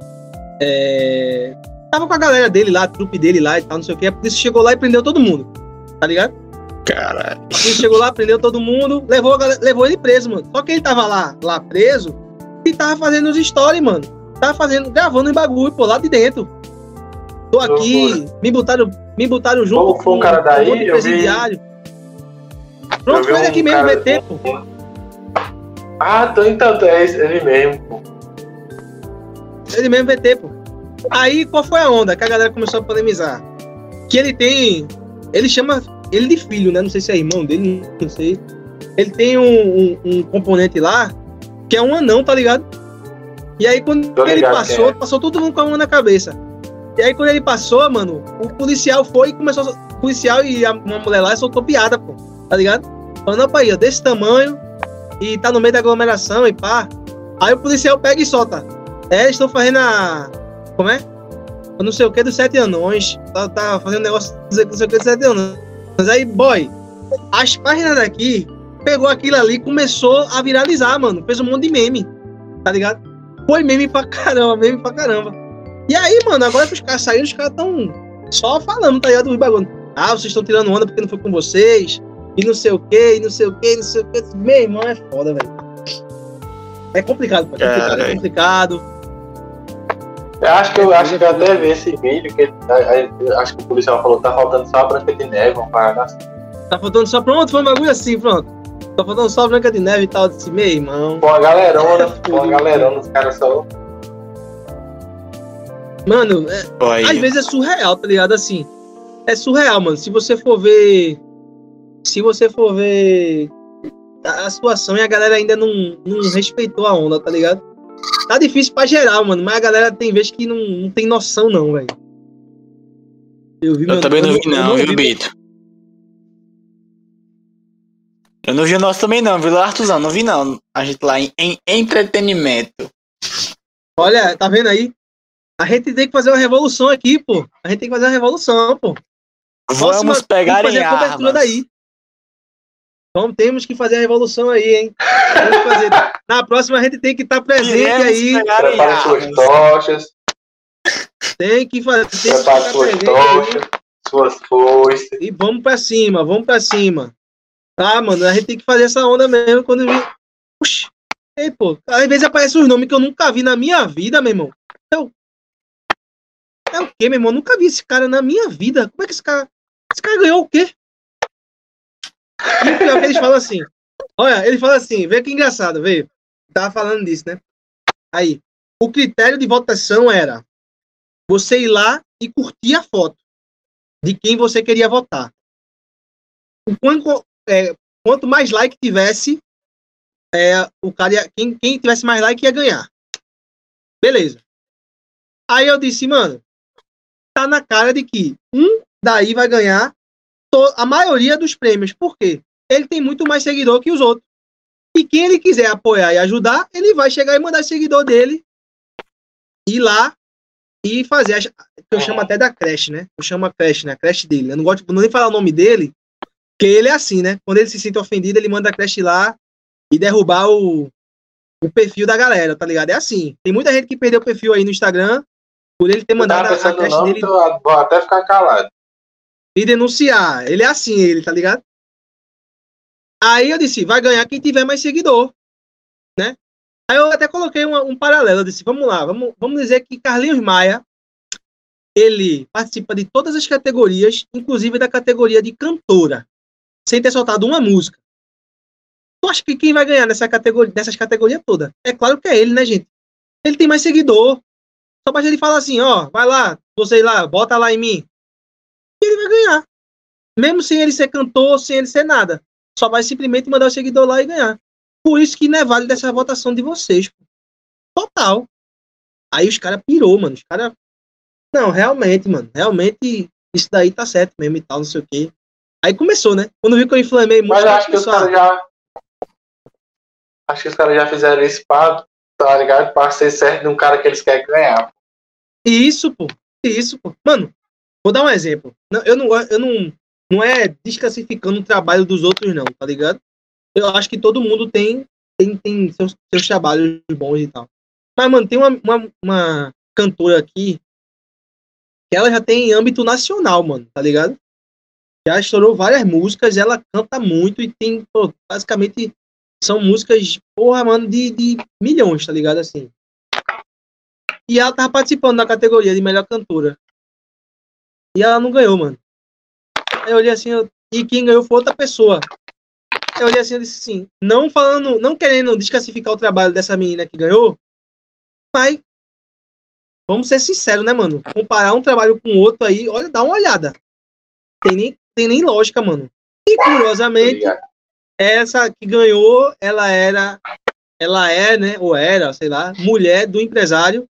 é, tava com a galera dele lá, a trupe dele lá e tal, não sei o que. A polícia chegou lá e prendeu todo mundo. Tá ligado? Caralho. A polícia chegou lá, prendeu todo mundo, levou, galera- levou ele preso, mano. Só que ele tava lá, lá preso e tava fazendo os stories, mano. Tava fazendo, gravando os bagulho, pô, lá de dentro. Tô aqui, me botaram, Me botaram junto foi um cara daí, vi- presidiário. Eu Pronto, vi foi ele um aqui mesmo, cara- VT, pô. Ah, tô, então, é ele mesmo, pô. Ele mesmo VT, pô. Aí, qual foi a onda que a galera começou a polemizar? Que ele tem. Ele chama ele de filho, né? Não sei se é irmão dele, não sei. Ele tem um, um- um componente lá que é um anão, tá ligado? E aí, quando Tô ele ligado passou, é. passou todo mundo com a mão na cabeça. E aí, quando ele passou, mano, o policial foi e começou. a- O policial e a, uma mulher lá soltou piada, pô. Tá ligado? Falando, opa aí, ó, desse tamanho e tá no meio da aglomeração e pá. Aí o policial pega e solta. É, eles estão fazendo a. Como é? Eu não sei o que dos sete anões. Tá, tá fazendo negócio não sei, o que dos sete anões. Mas aí, boy, as páginas daqui pegou aquilo ali e começou a viralizar, mano. Fez um monte de meme. Tá ligado? Foi meme pra caramba, meme pra caramba. E aí, mano, agora que os caras saíram, os caras tão só falando, tá ligado? Os bagulho. Ah, vocês estão tirando onda porque não foi com vocês. E não sei o que, e não sei o que, não sei o que. Meu irmão é foda, velho. É complicado, pô. É complicado, é complicado. Eu acho que eu, acho que eu até vi esse vídeo que eu acho que o policial falou que tá faltando só a branca de neve, parada assim. Tá faltando só pronto, foi um bagulho assim, pronto. Tá faltando só a Branca de Neve e tal. Eu disse, meu irmão. Com a galerona, com a galerona, os caras só. Mano, é- Pô, às vezes é surreal, tá ligado? Assim, é surreal, mano. Se você for ver. Se você for ver a a situação e a galera ainda não, não respeitou a onda, tá ligado? Tá difícil pra geral, mano. Mas a galera tem vezes que não, não tem noção, não, velho. Eu vi, Eu mano, também não vi, eu não, viu, vi- Bito? Eu não vi o nosso também, não, viu, Artuzão? Não vi, não. A gente lá em, em entretenimento. Olha, tá vendo aí? A gente tem que fazer uma revolução aqui, pô. A gente tem que fazer uma revolução, pô. Vamos Próxima, pegar em armas. daí. Então temos que fazer a revolução aí, hein? Temos que fazer. Na próxima a gente tem que estar presente Iremos aí. Prepare suas tochas, Tem que fazer. Tem que prepare suas presente aí. tochas, suas foices. E vamos pra cima, vamos pra cima. Tá, mano? A gente tem que fazer essa onda mesmo quando vir. Puxa. Ei, pô. Às vezes aparecem os nomes que eu nunca vi na minha vida, meu irmão. Eu... É o quê, meu irmão? Eu nunca vi esse cara na minha vida. Como é que esse cara. Esse cara ganhou o quê? E o pior é que eles falam assim. Olha, ele fala assim, vê que engraçado, veio. Tava falando disso, né? Aí, o critério de votação era você ir lá e curtir a foto de quem você queria votar. O quanto, é, quanto mais like tivesse, é, o cara ia- quem, quem tivesse mais like ia ganhar. Beleza. Aí eu disse, mano, tá na cara de que um daí vai ganhar a maioria dos prêmios. Por quê? Ele tem muito mais seguidor que os outros. E quem ele quiser apoiar e ajudar, ele vai chegar e mandar seguidor dele ir lá e fazer. as- Eu chamo até da creche, né? Eu chamo a creche, né? A creche dele. Eu não gosto não nem falar o nome dele, porque ele é assim, né? Quando ele se sente ofendido, ele manda a creche lá e derrubar o, o perfil da galera, tá ligado? É assim. Tem muita gente que perdeu o perfil aí no Instagram por ele ter mandado a, creche não, dele vou até ficar calado. e denunciar. Ele é assim, ele, tá ligado? Aí eu disse, vai ganhar quem tiver mais seguidor, né? Aí eu até coloquei uma- um paralelo, eu disse, vamos lá, vamos, vamos dizer que Carlinhos Maia, ele participa de todas as categorias, inclusive da categoria de cantora, sem ter soltado uma música. Tu acha que quem vai ganhar nessa categoria, nessas categorias todas? É claro que é ele, né, gente? Ele tem mais seguidor. Só basta ele falar assim, ó, vai lá, você lá, bota lá em mim. E ele vai ganhar. Mesmo sem ele ser cantor, sem ele ser nada. Só vai simplesmente mandar o seguidor lá e ganhar. Por isso que não é válido essa votação de vocês. pô. Total. Aí os caras pirou, mano. Os caras. Não, realmente, mano. Realmente isso daí tá certo mesmo e tal, não sei o quê. Aí começou, né? Quando viu que eu inflamei muito, Mas eu acho que os caras já. Acho que os caras já fizeram isso pra, tá ligado? Pra ser certo de um cara que eles querem ganhar. Isso, pô. Isso, pô. Mano, vou dar um exemplo. Não, eu não, eu não, não é desclassificando o trabalho dos outros, não, tá ligado? Eu acho que todo mundo tem, tem, tem seus, seus trabalhos bons e tal. Mas, mano, tem uma, uma, uma cantora aqui que ela já tem âmbito nacional, mano, tá ligado? Já estourou várias músicas, ela canta muito e tem, pô, basicamente, são músicas, porra, mano, de, de milhões, tá ligado? Assim. E ela tava participando da categoria de melhor cantora. E ela não ganhou, mano. Aí eu olhei assim, eu- e quem ganhou foi outra pessoa. Aí eu olhei assim, eu disse assim, não falando, não querendo desclassificar o trabalho dessa menina que ganhou, mas vamos ser sinceros, né, mano? Comparar um trabalho com outro aí, olha, dá uma olhada. Tem nem, tem nem lógica, mano. E curiosamente, essa que ganhou, ela era, ela é, né, ou era, sei lá, mulher do empresário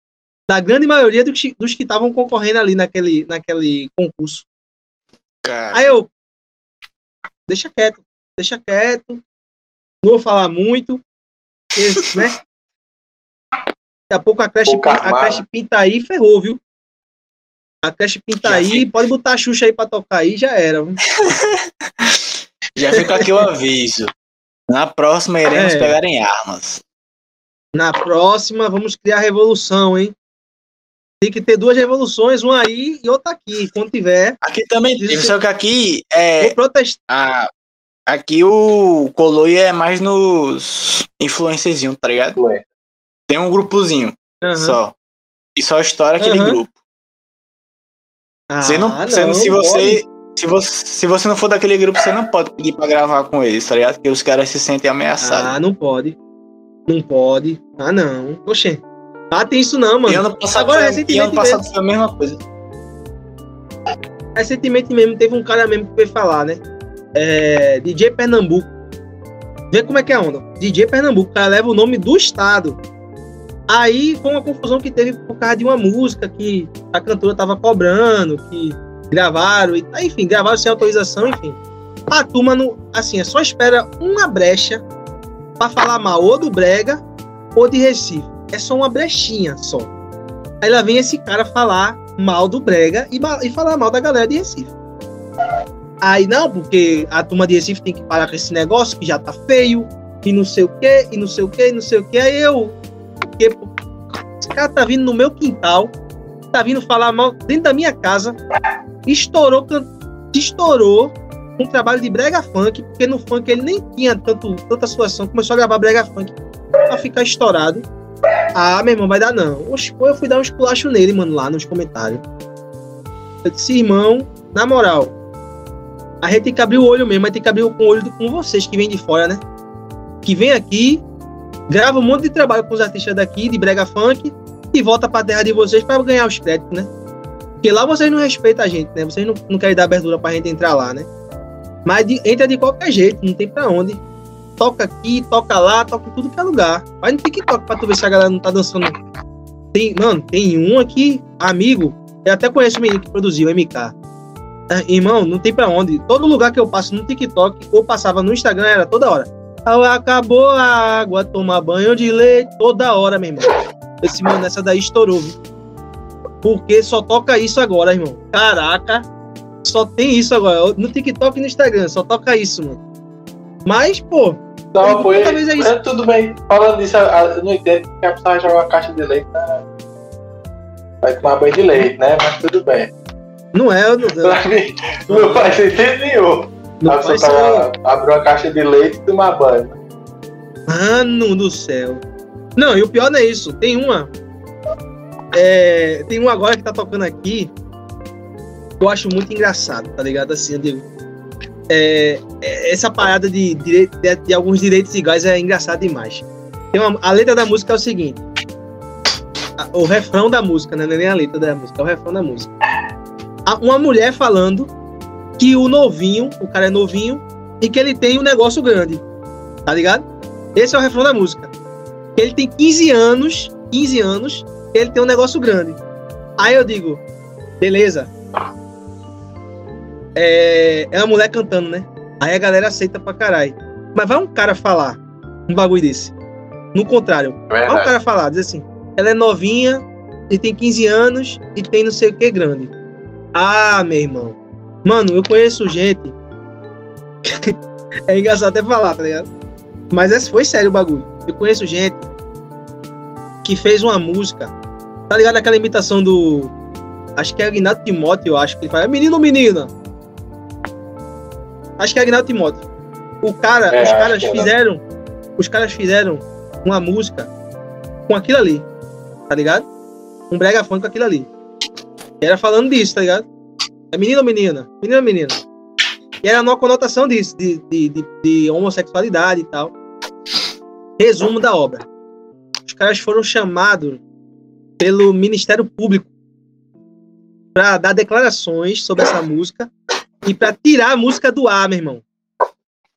da grande maioria dos, que- dos que estavam concorrendo ali naquele, naquele concurso. Cara, Aí eu, deixa quieto, deixa quieto, não vou falar muito, porque, né? Daqui a pouco a creche, a creche pinta aí, ferrou, viu? A creche pinta Já aí, fica- pode botar a Xuxa aí pra tocar aí, já era. já fica aqui o aviso. Na próxima iremos É. pegar em armas. Na próxima, vamos criar revolução, hein? Tem que ter duas revoluções, uma aí e outra aqui. Quando tiver, Aqui também Isso. só que aqui é. vou protestar. A, aqui o Coloi é mais nos influencerzinhos, tá ligado? Influencer. Tem um grupozinho Aham. só. E só estoura aquele Aham. grupo. Ah, Você não, você não- se não você. Se você, se você não for daquele grupo, você não pode pedir pra gravar com eles, tá ligado? Porque os caras se sentem ameaçados. Ah, não pode. Não pode. Ah, não. Oxê. Ah, tem isso não, mano. e ano passado, Agora, foi, e recentemente ano passado foi a mesma coisa. Recentemente mesmo, teve um cara mesmo que veio falar, né? É, DJ Pernambuco. Vê como é que é a onda. DJ Pernambuco, o cara leva o nome do estado. Aí foi uma confusão que teve por causa de uma música que a cantora tava cobrando, que gravaram, e, enfim, gravaram sem autorização, enfim. A turma, não, assim, é só espera uma brecha pra falar mal ou do Brega ou de Recife. É só uma brechinha só. Aí lá vem esse cara falar mal do Brega e, e falar mal da galera de Recife. Aí não, porque a turma de Recife tem que parar com esse negócio que já tá feio, e não sei o que, e não sei o que, e não sei o que. Aí eu. Porque, esse cara tá vindo no meu quintal, tá vindo falar mal dentro da minha casa, estourou, estourou um trabalho de brega funk, porque no funk ele nem tinha tanto, tanta situação, começou a gravar brega funk pra ficar estourado. Ah, meu irmão, vai dar não. Oxe, pô, eu fui dar um esculacho nele, mano, lá nos comentários. Eu disse, irmão, na moral, a gente tem que abrir o olho mesmo, mas tem que abrir o olho com vocês que vêm de fora, né? Que vem aqui, grava um monte de trabalho com os artistas daqui, de brega funk, e volta pra terra de vocês pra ganhar os créditos, né? Porque lá vocês não respeitam a gente, né? Vocês não, não querem dar abertura pra gente entrar lá, né? Mas de- entra de qualquer jeito, não tem pra onde. Toca aqui, toca lá, toca em tudo que é lugar. Vai no TikTok pra tu ver se a galera não tá dançando. Tem, mano, tem um aqui, amigo, eu até conheço o menino que produziu, MK. Ah, irmão, não tem pra onde. Todo lugar que eu passo no TikTok ou passava no Instagram era toda hora. Acabou a água, tomar banho de leite toda hora, meu irmão. Esse mano, essa daí estourou, viu? Porque só toca isso agora, irmão. Caraca, só tem isso agora. No TikTok e no Instagram, só toca isso, mano. Mas, pô, Não, foi. É isso. mas tudo bem. Falando disso, eu não entendo que a pessoa vai jogar uma caixa de leite na... Vai tomar banho de leite, né? Mas tudo bem. não é. Não, Pra mim, não faz sentido nenhum. Não a pessoa faz só- tá, abre uma caixa de leite e tomar banho. Mano do céu. Não, e o pior não é isso. Tem uma. é, tem uma agora que tá tocando aqui. que Eu acho muito engraçado, tá ligado? Assim, eu digo. é, é, essa parada de, de, de alguns direitos iguais é engraçado demais. Uma- a letra da música é o seguinte: a- o refrão da música, né? Não é nem a letra da música, é o refrão da música. A- Uma mulher falando que o novinho, o cara é novinho, e que ele tem um negócio grande, tá ligado? Esse é o refrão da música. Ele tem 15 anos, 15 anos, e ele tem um negócio grande. Aí eu digo, beleza. É, é uma mulher cantando, né? Aí a galera aceita pra caralho. Mas vai um cara falar um bagulho desse. No contrário, É o verdade. cara falar, diz assim, ela é novinha e tem 15 anos e tem não sei o que grande. Ah, meu irmão. Mano, eu conheço gente. é engraçado até falar, tá ligado? Mas esse foi sério o bagulho. Eu conheço gente que fez uma música. Tá ligado aquela imitação do. Acho que é Agnaldo Timóteo, eu acho que ele fala. "É Menino ou menina? Acho que é Agnaldo Timóteo. O cara, É, os caras é, né? fizeram. Os caras fizeram uma música com aquilo ali. Tá ligado? Um brega funk com aquilo ali. E era falando disso, tá ligado? É menino ou menina? Menino ou menina? que era numa conotação disso, de, de, de, de homossexualidade e tal. Resumo da obra. Os caras foram chamados pelo Ministério Público para dar declarações sobre essa música e para tirar a música do ar, meu irmão.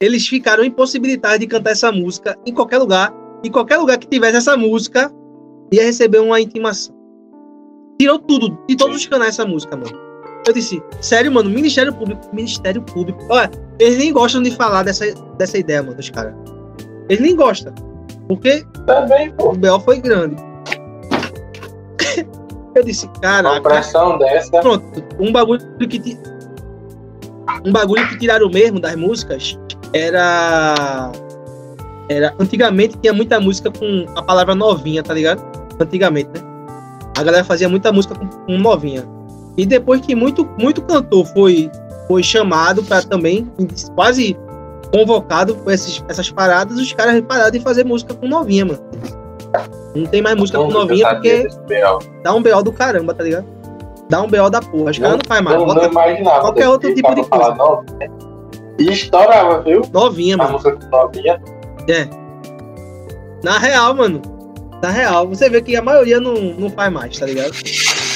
Eles ficaram impossibilitados de cantar essa música em qualquer lugar. Em qualquer lugar que tivesse essa música, ia receber uma intimação. Tirou tudo, de todos os canais essa música, mano. Eu disse, sério, mano, Ministério Público, Ministério Público. Olha, eles nem gostam de falar dessa, dessa ideia, mano, os caras. Eles nem gostam. Porque Também, pô. o B.O. foi grande. Eu disse, cara. Uma pressão dessa. Pronto, um bagulho que. ti- Um bagulho que tiraram mesmo das músicas era. Era. Antigamente tinha muita música com a palavra novinha, tá ligado? Antigamente, né? A galera fazia muita música com, com novinha. E depois que muito, muito cantor foi, foi chamado para também, quase convocado por esses, essas paradas, os caras pararam de fazer música com novinha, mano. Não tem mais música com novinha porque dá um BO do caramba, tá ligado? Dá um BO da porra. Os caras não faz mais. Não, não Bota imaginava. qualquer outro tipo de falar não. E estourava, viu? novinha, A mano. música com novinha. Na real, mano. Na real, você vê que a maioria não, não faz mais, tá ligado?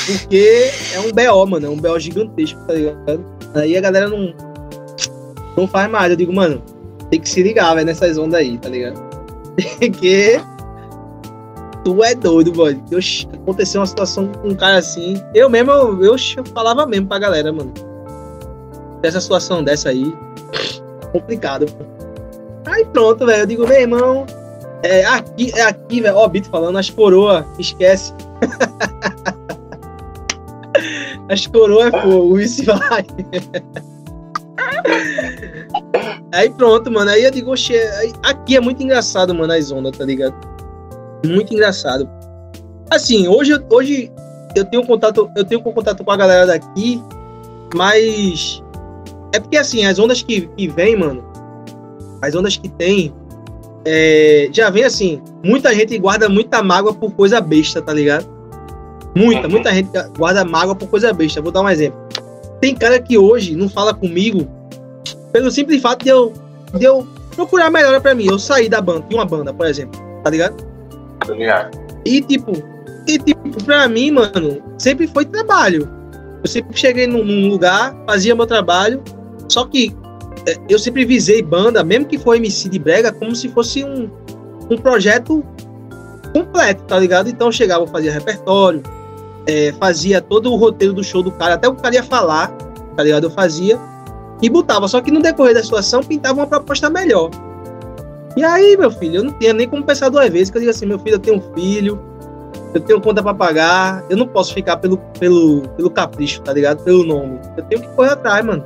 Porque é um BO, mano. É um BO gigantesco, tá ligado? Aí a galera não. Não faz mais. Eu digo, mano, tem que se ligar, velho, nessas ondas aí, tá ligado? Porque. Tu é doido, boy. Oxi, Aconteceu uma situação com um cara assim. Eu mesmo, eu, eu, falava mesmo pra galera, mano. Dessa situação dessa aí. Complicado. Aí pronto, velho. Eu digo, meu irmão, é aqui, é aqui, velho. Ó, Bito falando, as coroa, esquece. as coroa é fogo, isso vai. Aí pronto, mano. Aí eu digo, oxe, aqui é muito engraçado, mano, as ondas, tá ligado? Muito engraçado. Assim, hoje, hoje eu tenho contato, eu tenho contato com a galera daqui, mas é porque assim, as ondas que, que vem, mano, as ondas que tem, é, já vem assim, muita gente guarda muita mágoa por coisa besta, tá ligado? Muita, muita gente guarda mágoa por coisa besta. Vou dar um exemplo. Tem cara que hoje não fala comigo pelo simples fato de eu, de eu procurar melhora pra mim. Eu sair da banda, de uma banda, por exemplo, tá ligado? Tá ligado? E tipo, e tipo, pra mim, mano, sempre foi trabalho. Eu sempre cheguei num, num lugar, fazia meu trabalho, só que é, eu sempre visei banda, mesmo que for MC de brega, como se fosse um, um projeto completo, tá ligado? Então eu chegava, eu fazia repertório, é, fazia todo o roteiro do show do cara, até o cara ia falar, tá ligado? Eu fazia e botava. Só que no decorrer da situação pintava uma proposta melhor. E aí, meu filho, eu não tinha nem como pensar duas vezes, que eu digo assim, meu filho, eu tenho um filho, eu tenho conta pra pagar, eu não posso ficar pelo, pelo, pelo capricho, tá ligado? Pelo nome. Eu tenho que correr atrás, mano.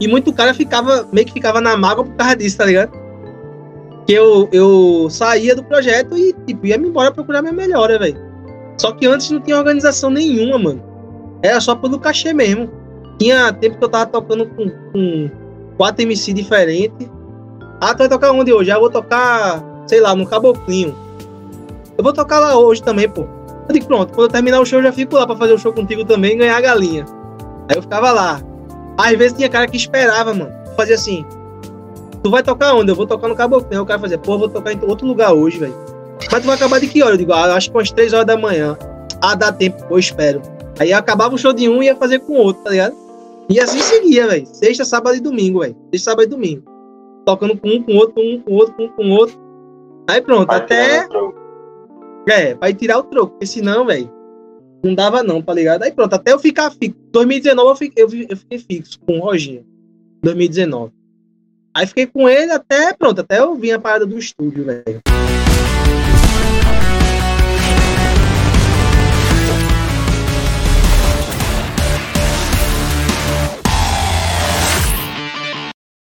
E muito cara ficava, meio que ficava na mágoa por causa disso, tá ligado? Que eu, eu saía do projeto e tipo, ia me embora procurar minha melhora, velho. Só que antes não tinha organização nenhuma, mano. Era só pelo cachê mesmo. Tinha tempo que eu tava tocando com, com quatro MC diferentes. Ah, tu vai tocar onde hoje? Ah, eu vou tocar, sei lá, no Caboclinho. Eu vou tocar lá hoje também, pô. Eu digo, pronto, quando eu terminar o show, eu já fico lá pra fazer o show contigo também e ganhar a galinha. Aí eu ficava lá. Às vezes tinha cara que esperava, mano. Fazia assim. Tu vai tocar onde? Eu vou tocar no Caboclinho. Aí o cara fazia, pô, eu vou tocar em outro lugar hoje, velho. Mas tu vai acabar de que hora? Eu digo, ah, acho que umas 3 horas da manhã. Ah, dá tempo, eu espero. Aí acabava o show de um e ia fazer com o outro, tá ligado? E assim seguia, velho. Sexta, sábado e domingo, velho. Sexta, sábado e domingo. Tocando com um, com outro, com um, com outro, com um, com outro. Aí pronto, Vai até. É, vai tirar o troco, porque senão, velho, não dava não, tá ligado? Aí pronto, até eu ficar fixo. 2019 eu fiquei, eu, fi- eu fiquei fixo com o Roginho. 2019. Aí fiquei com ele até, pronto, até eu vim a parada do estúdio, velho.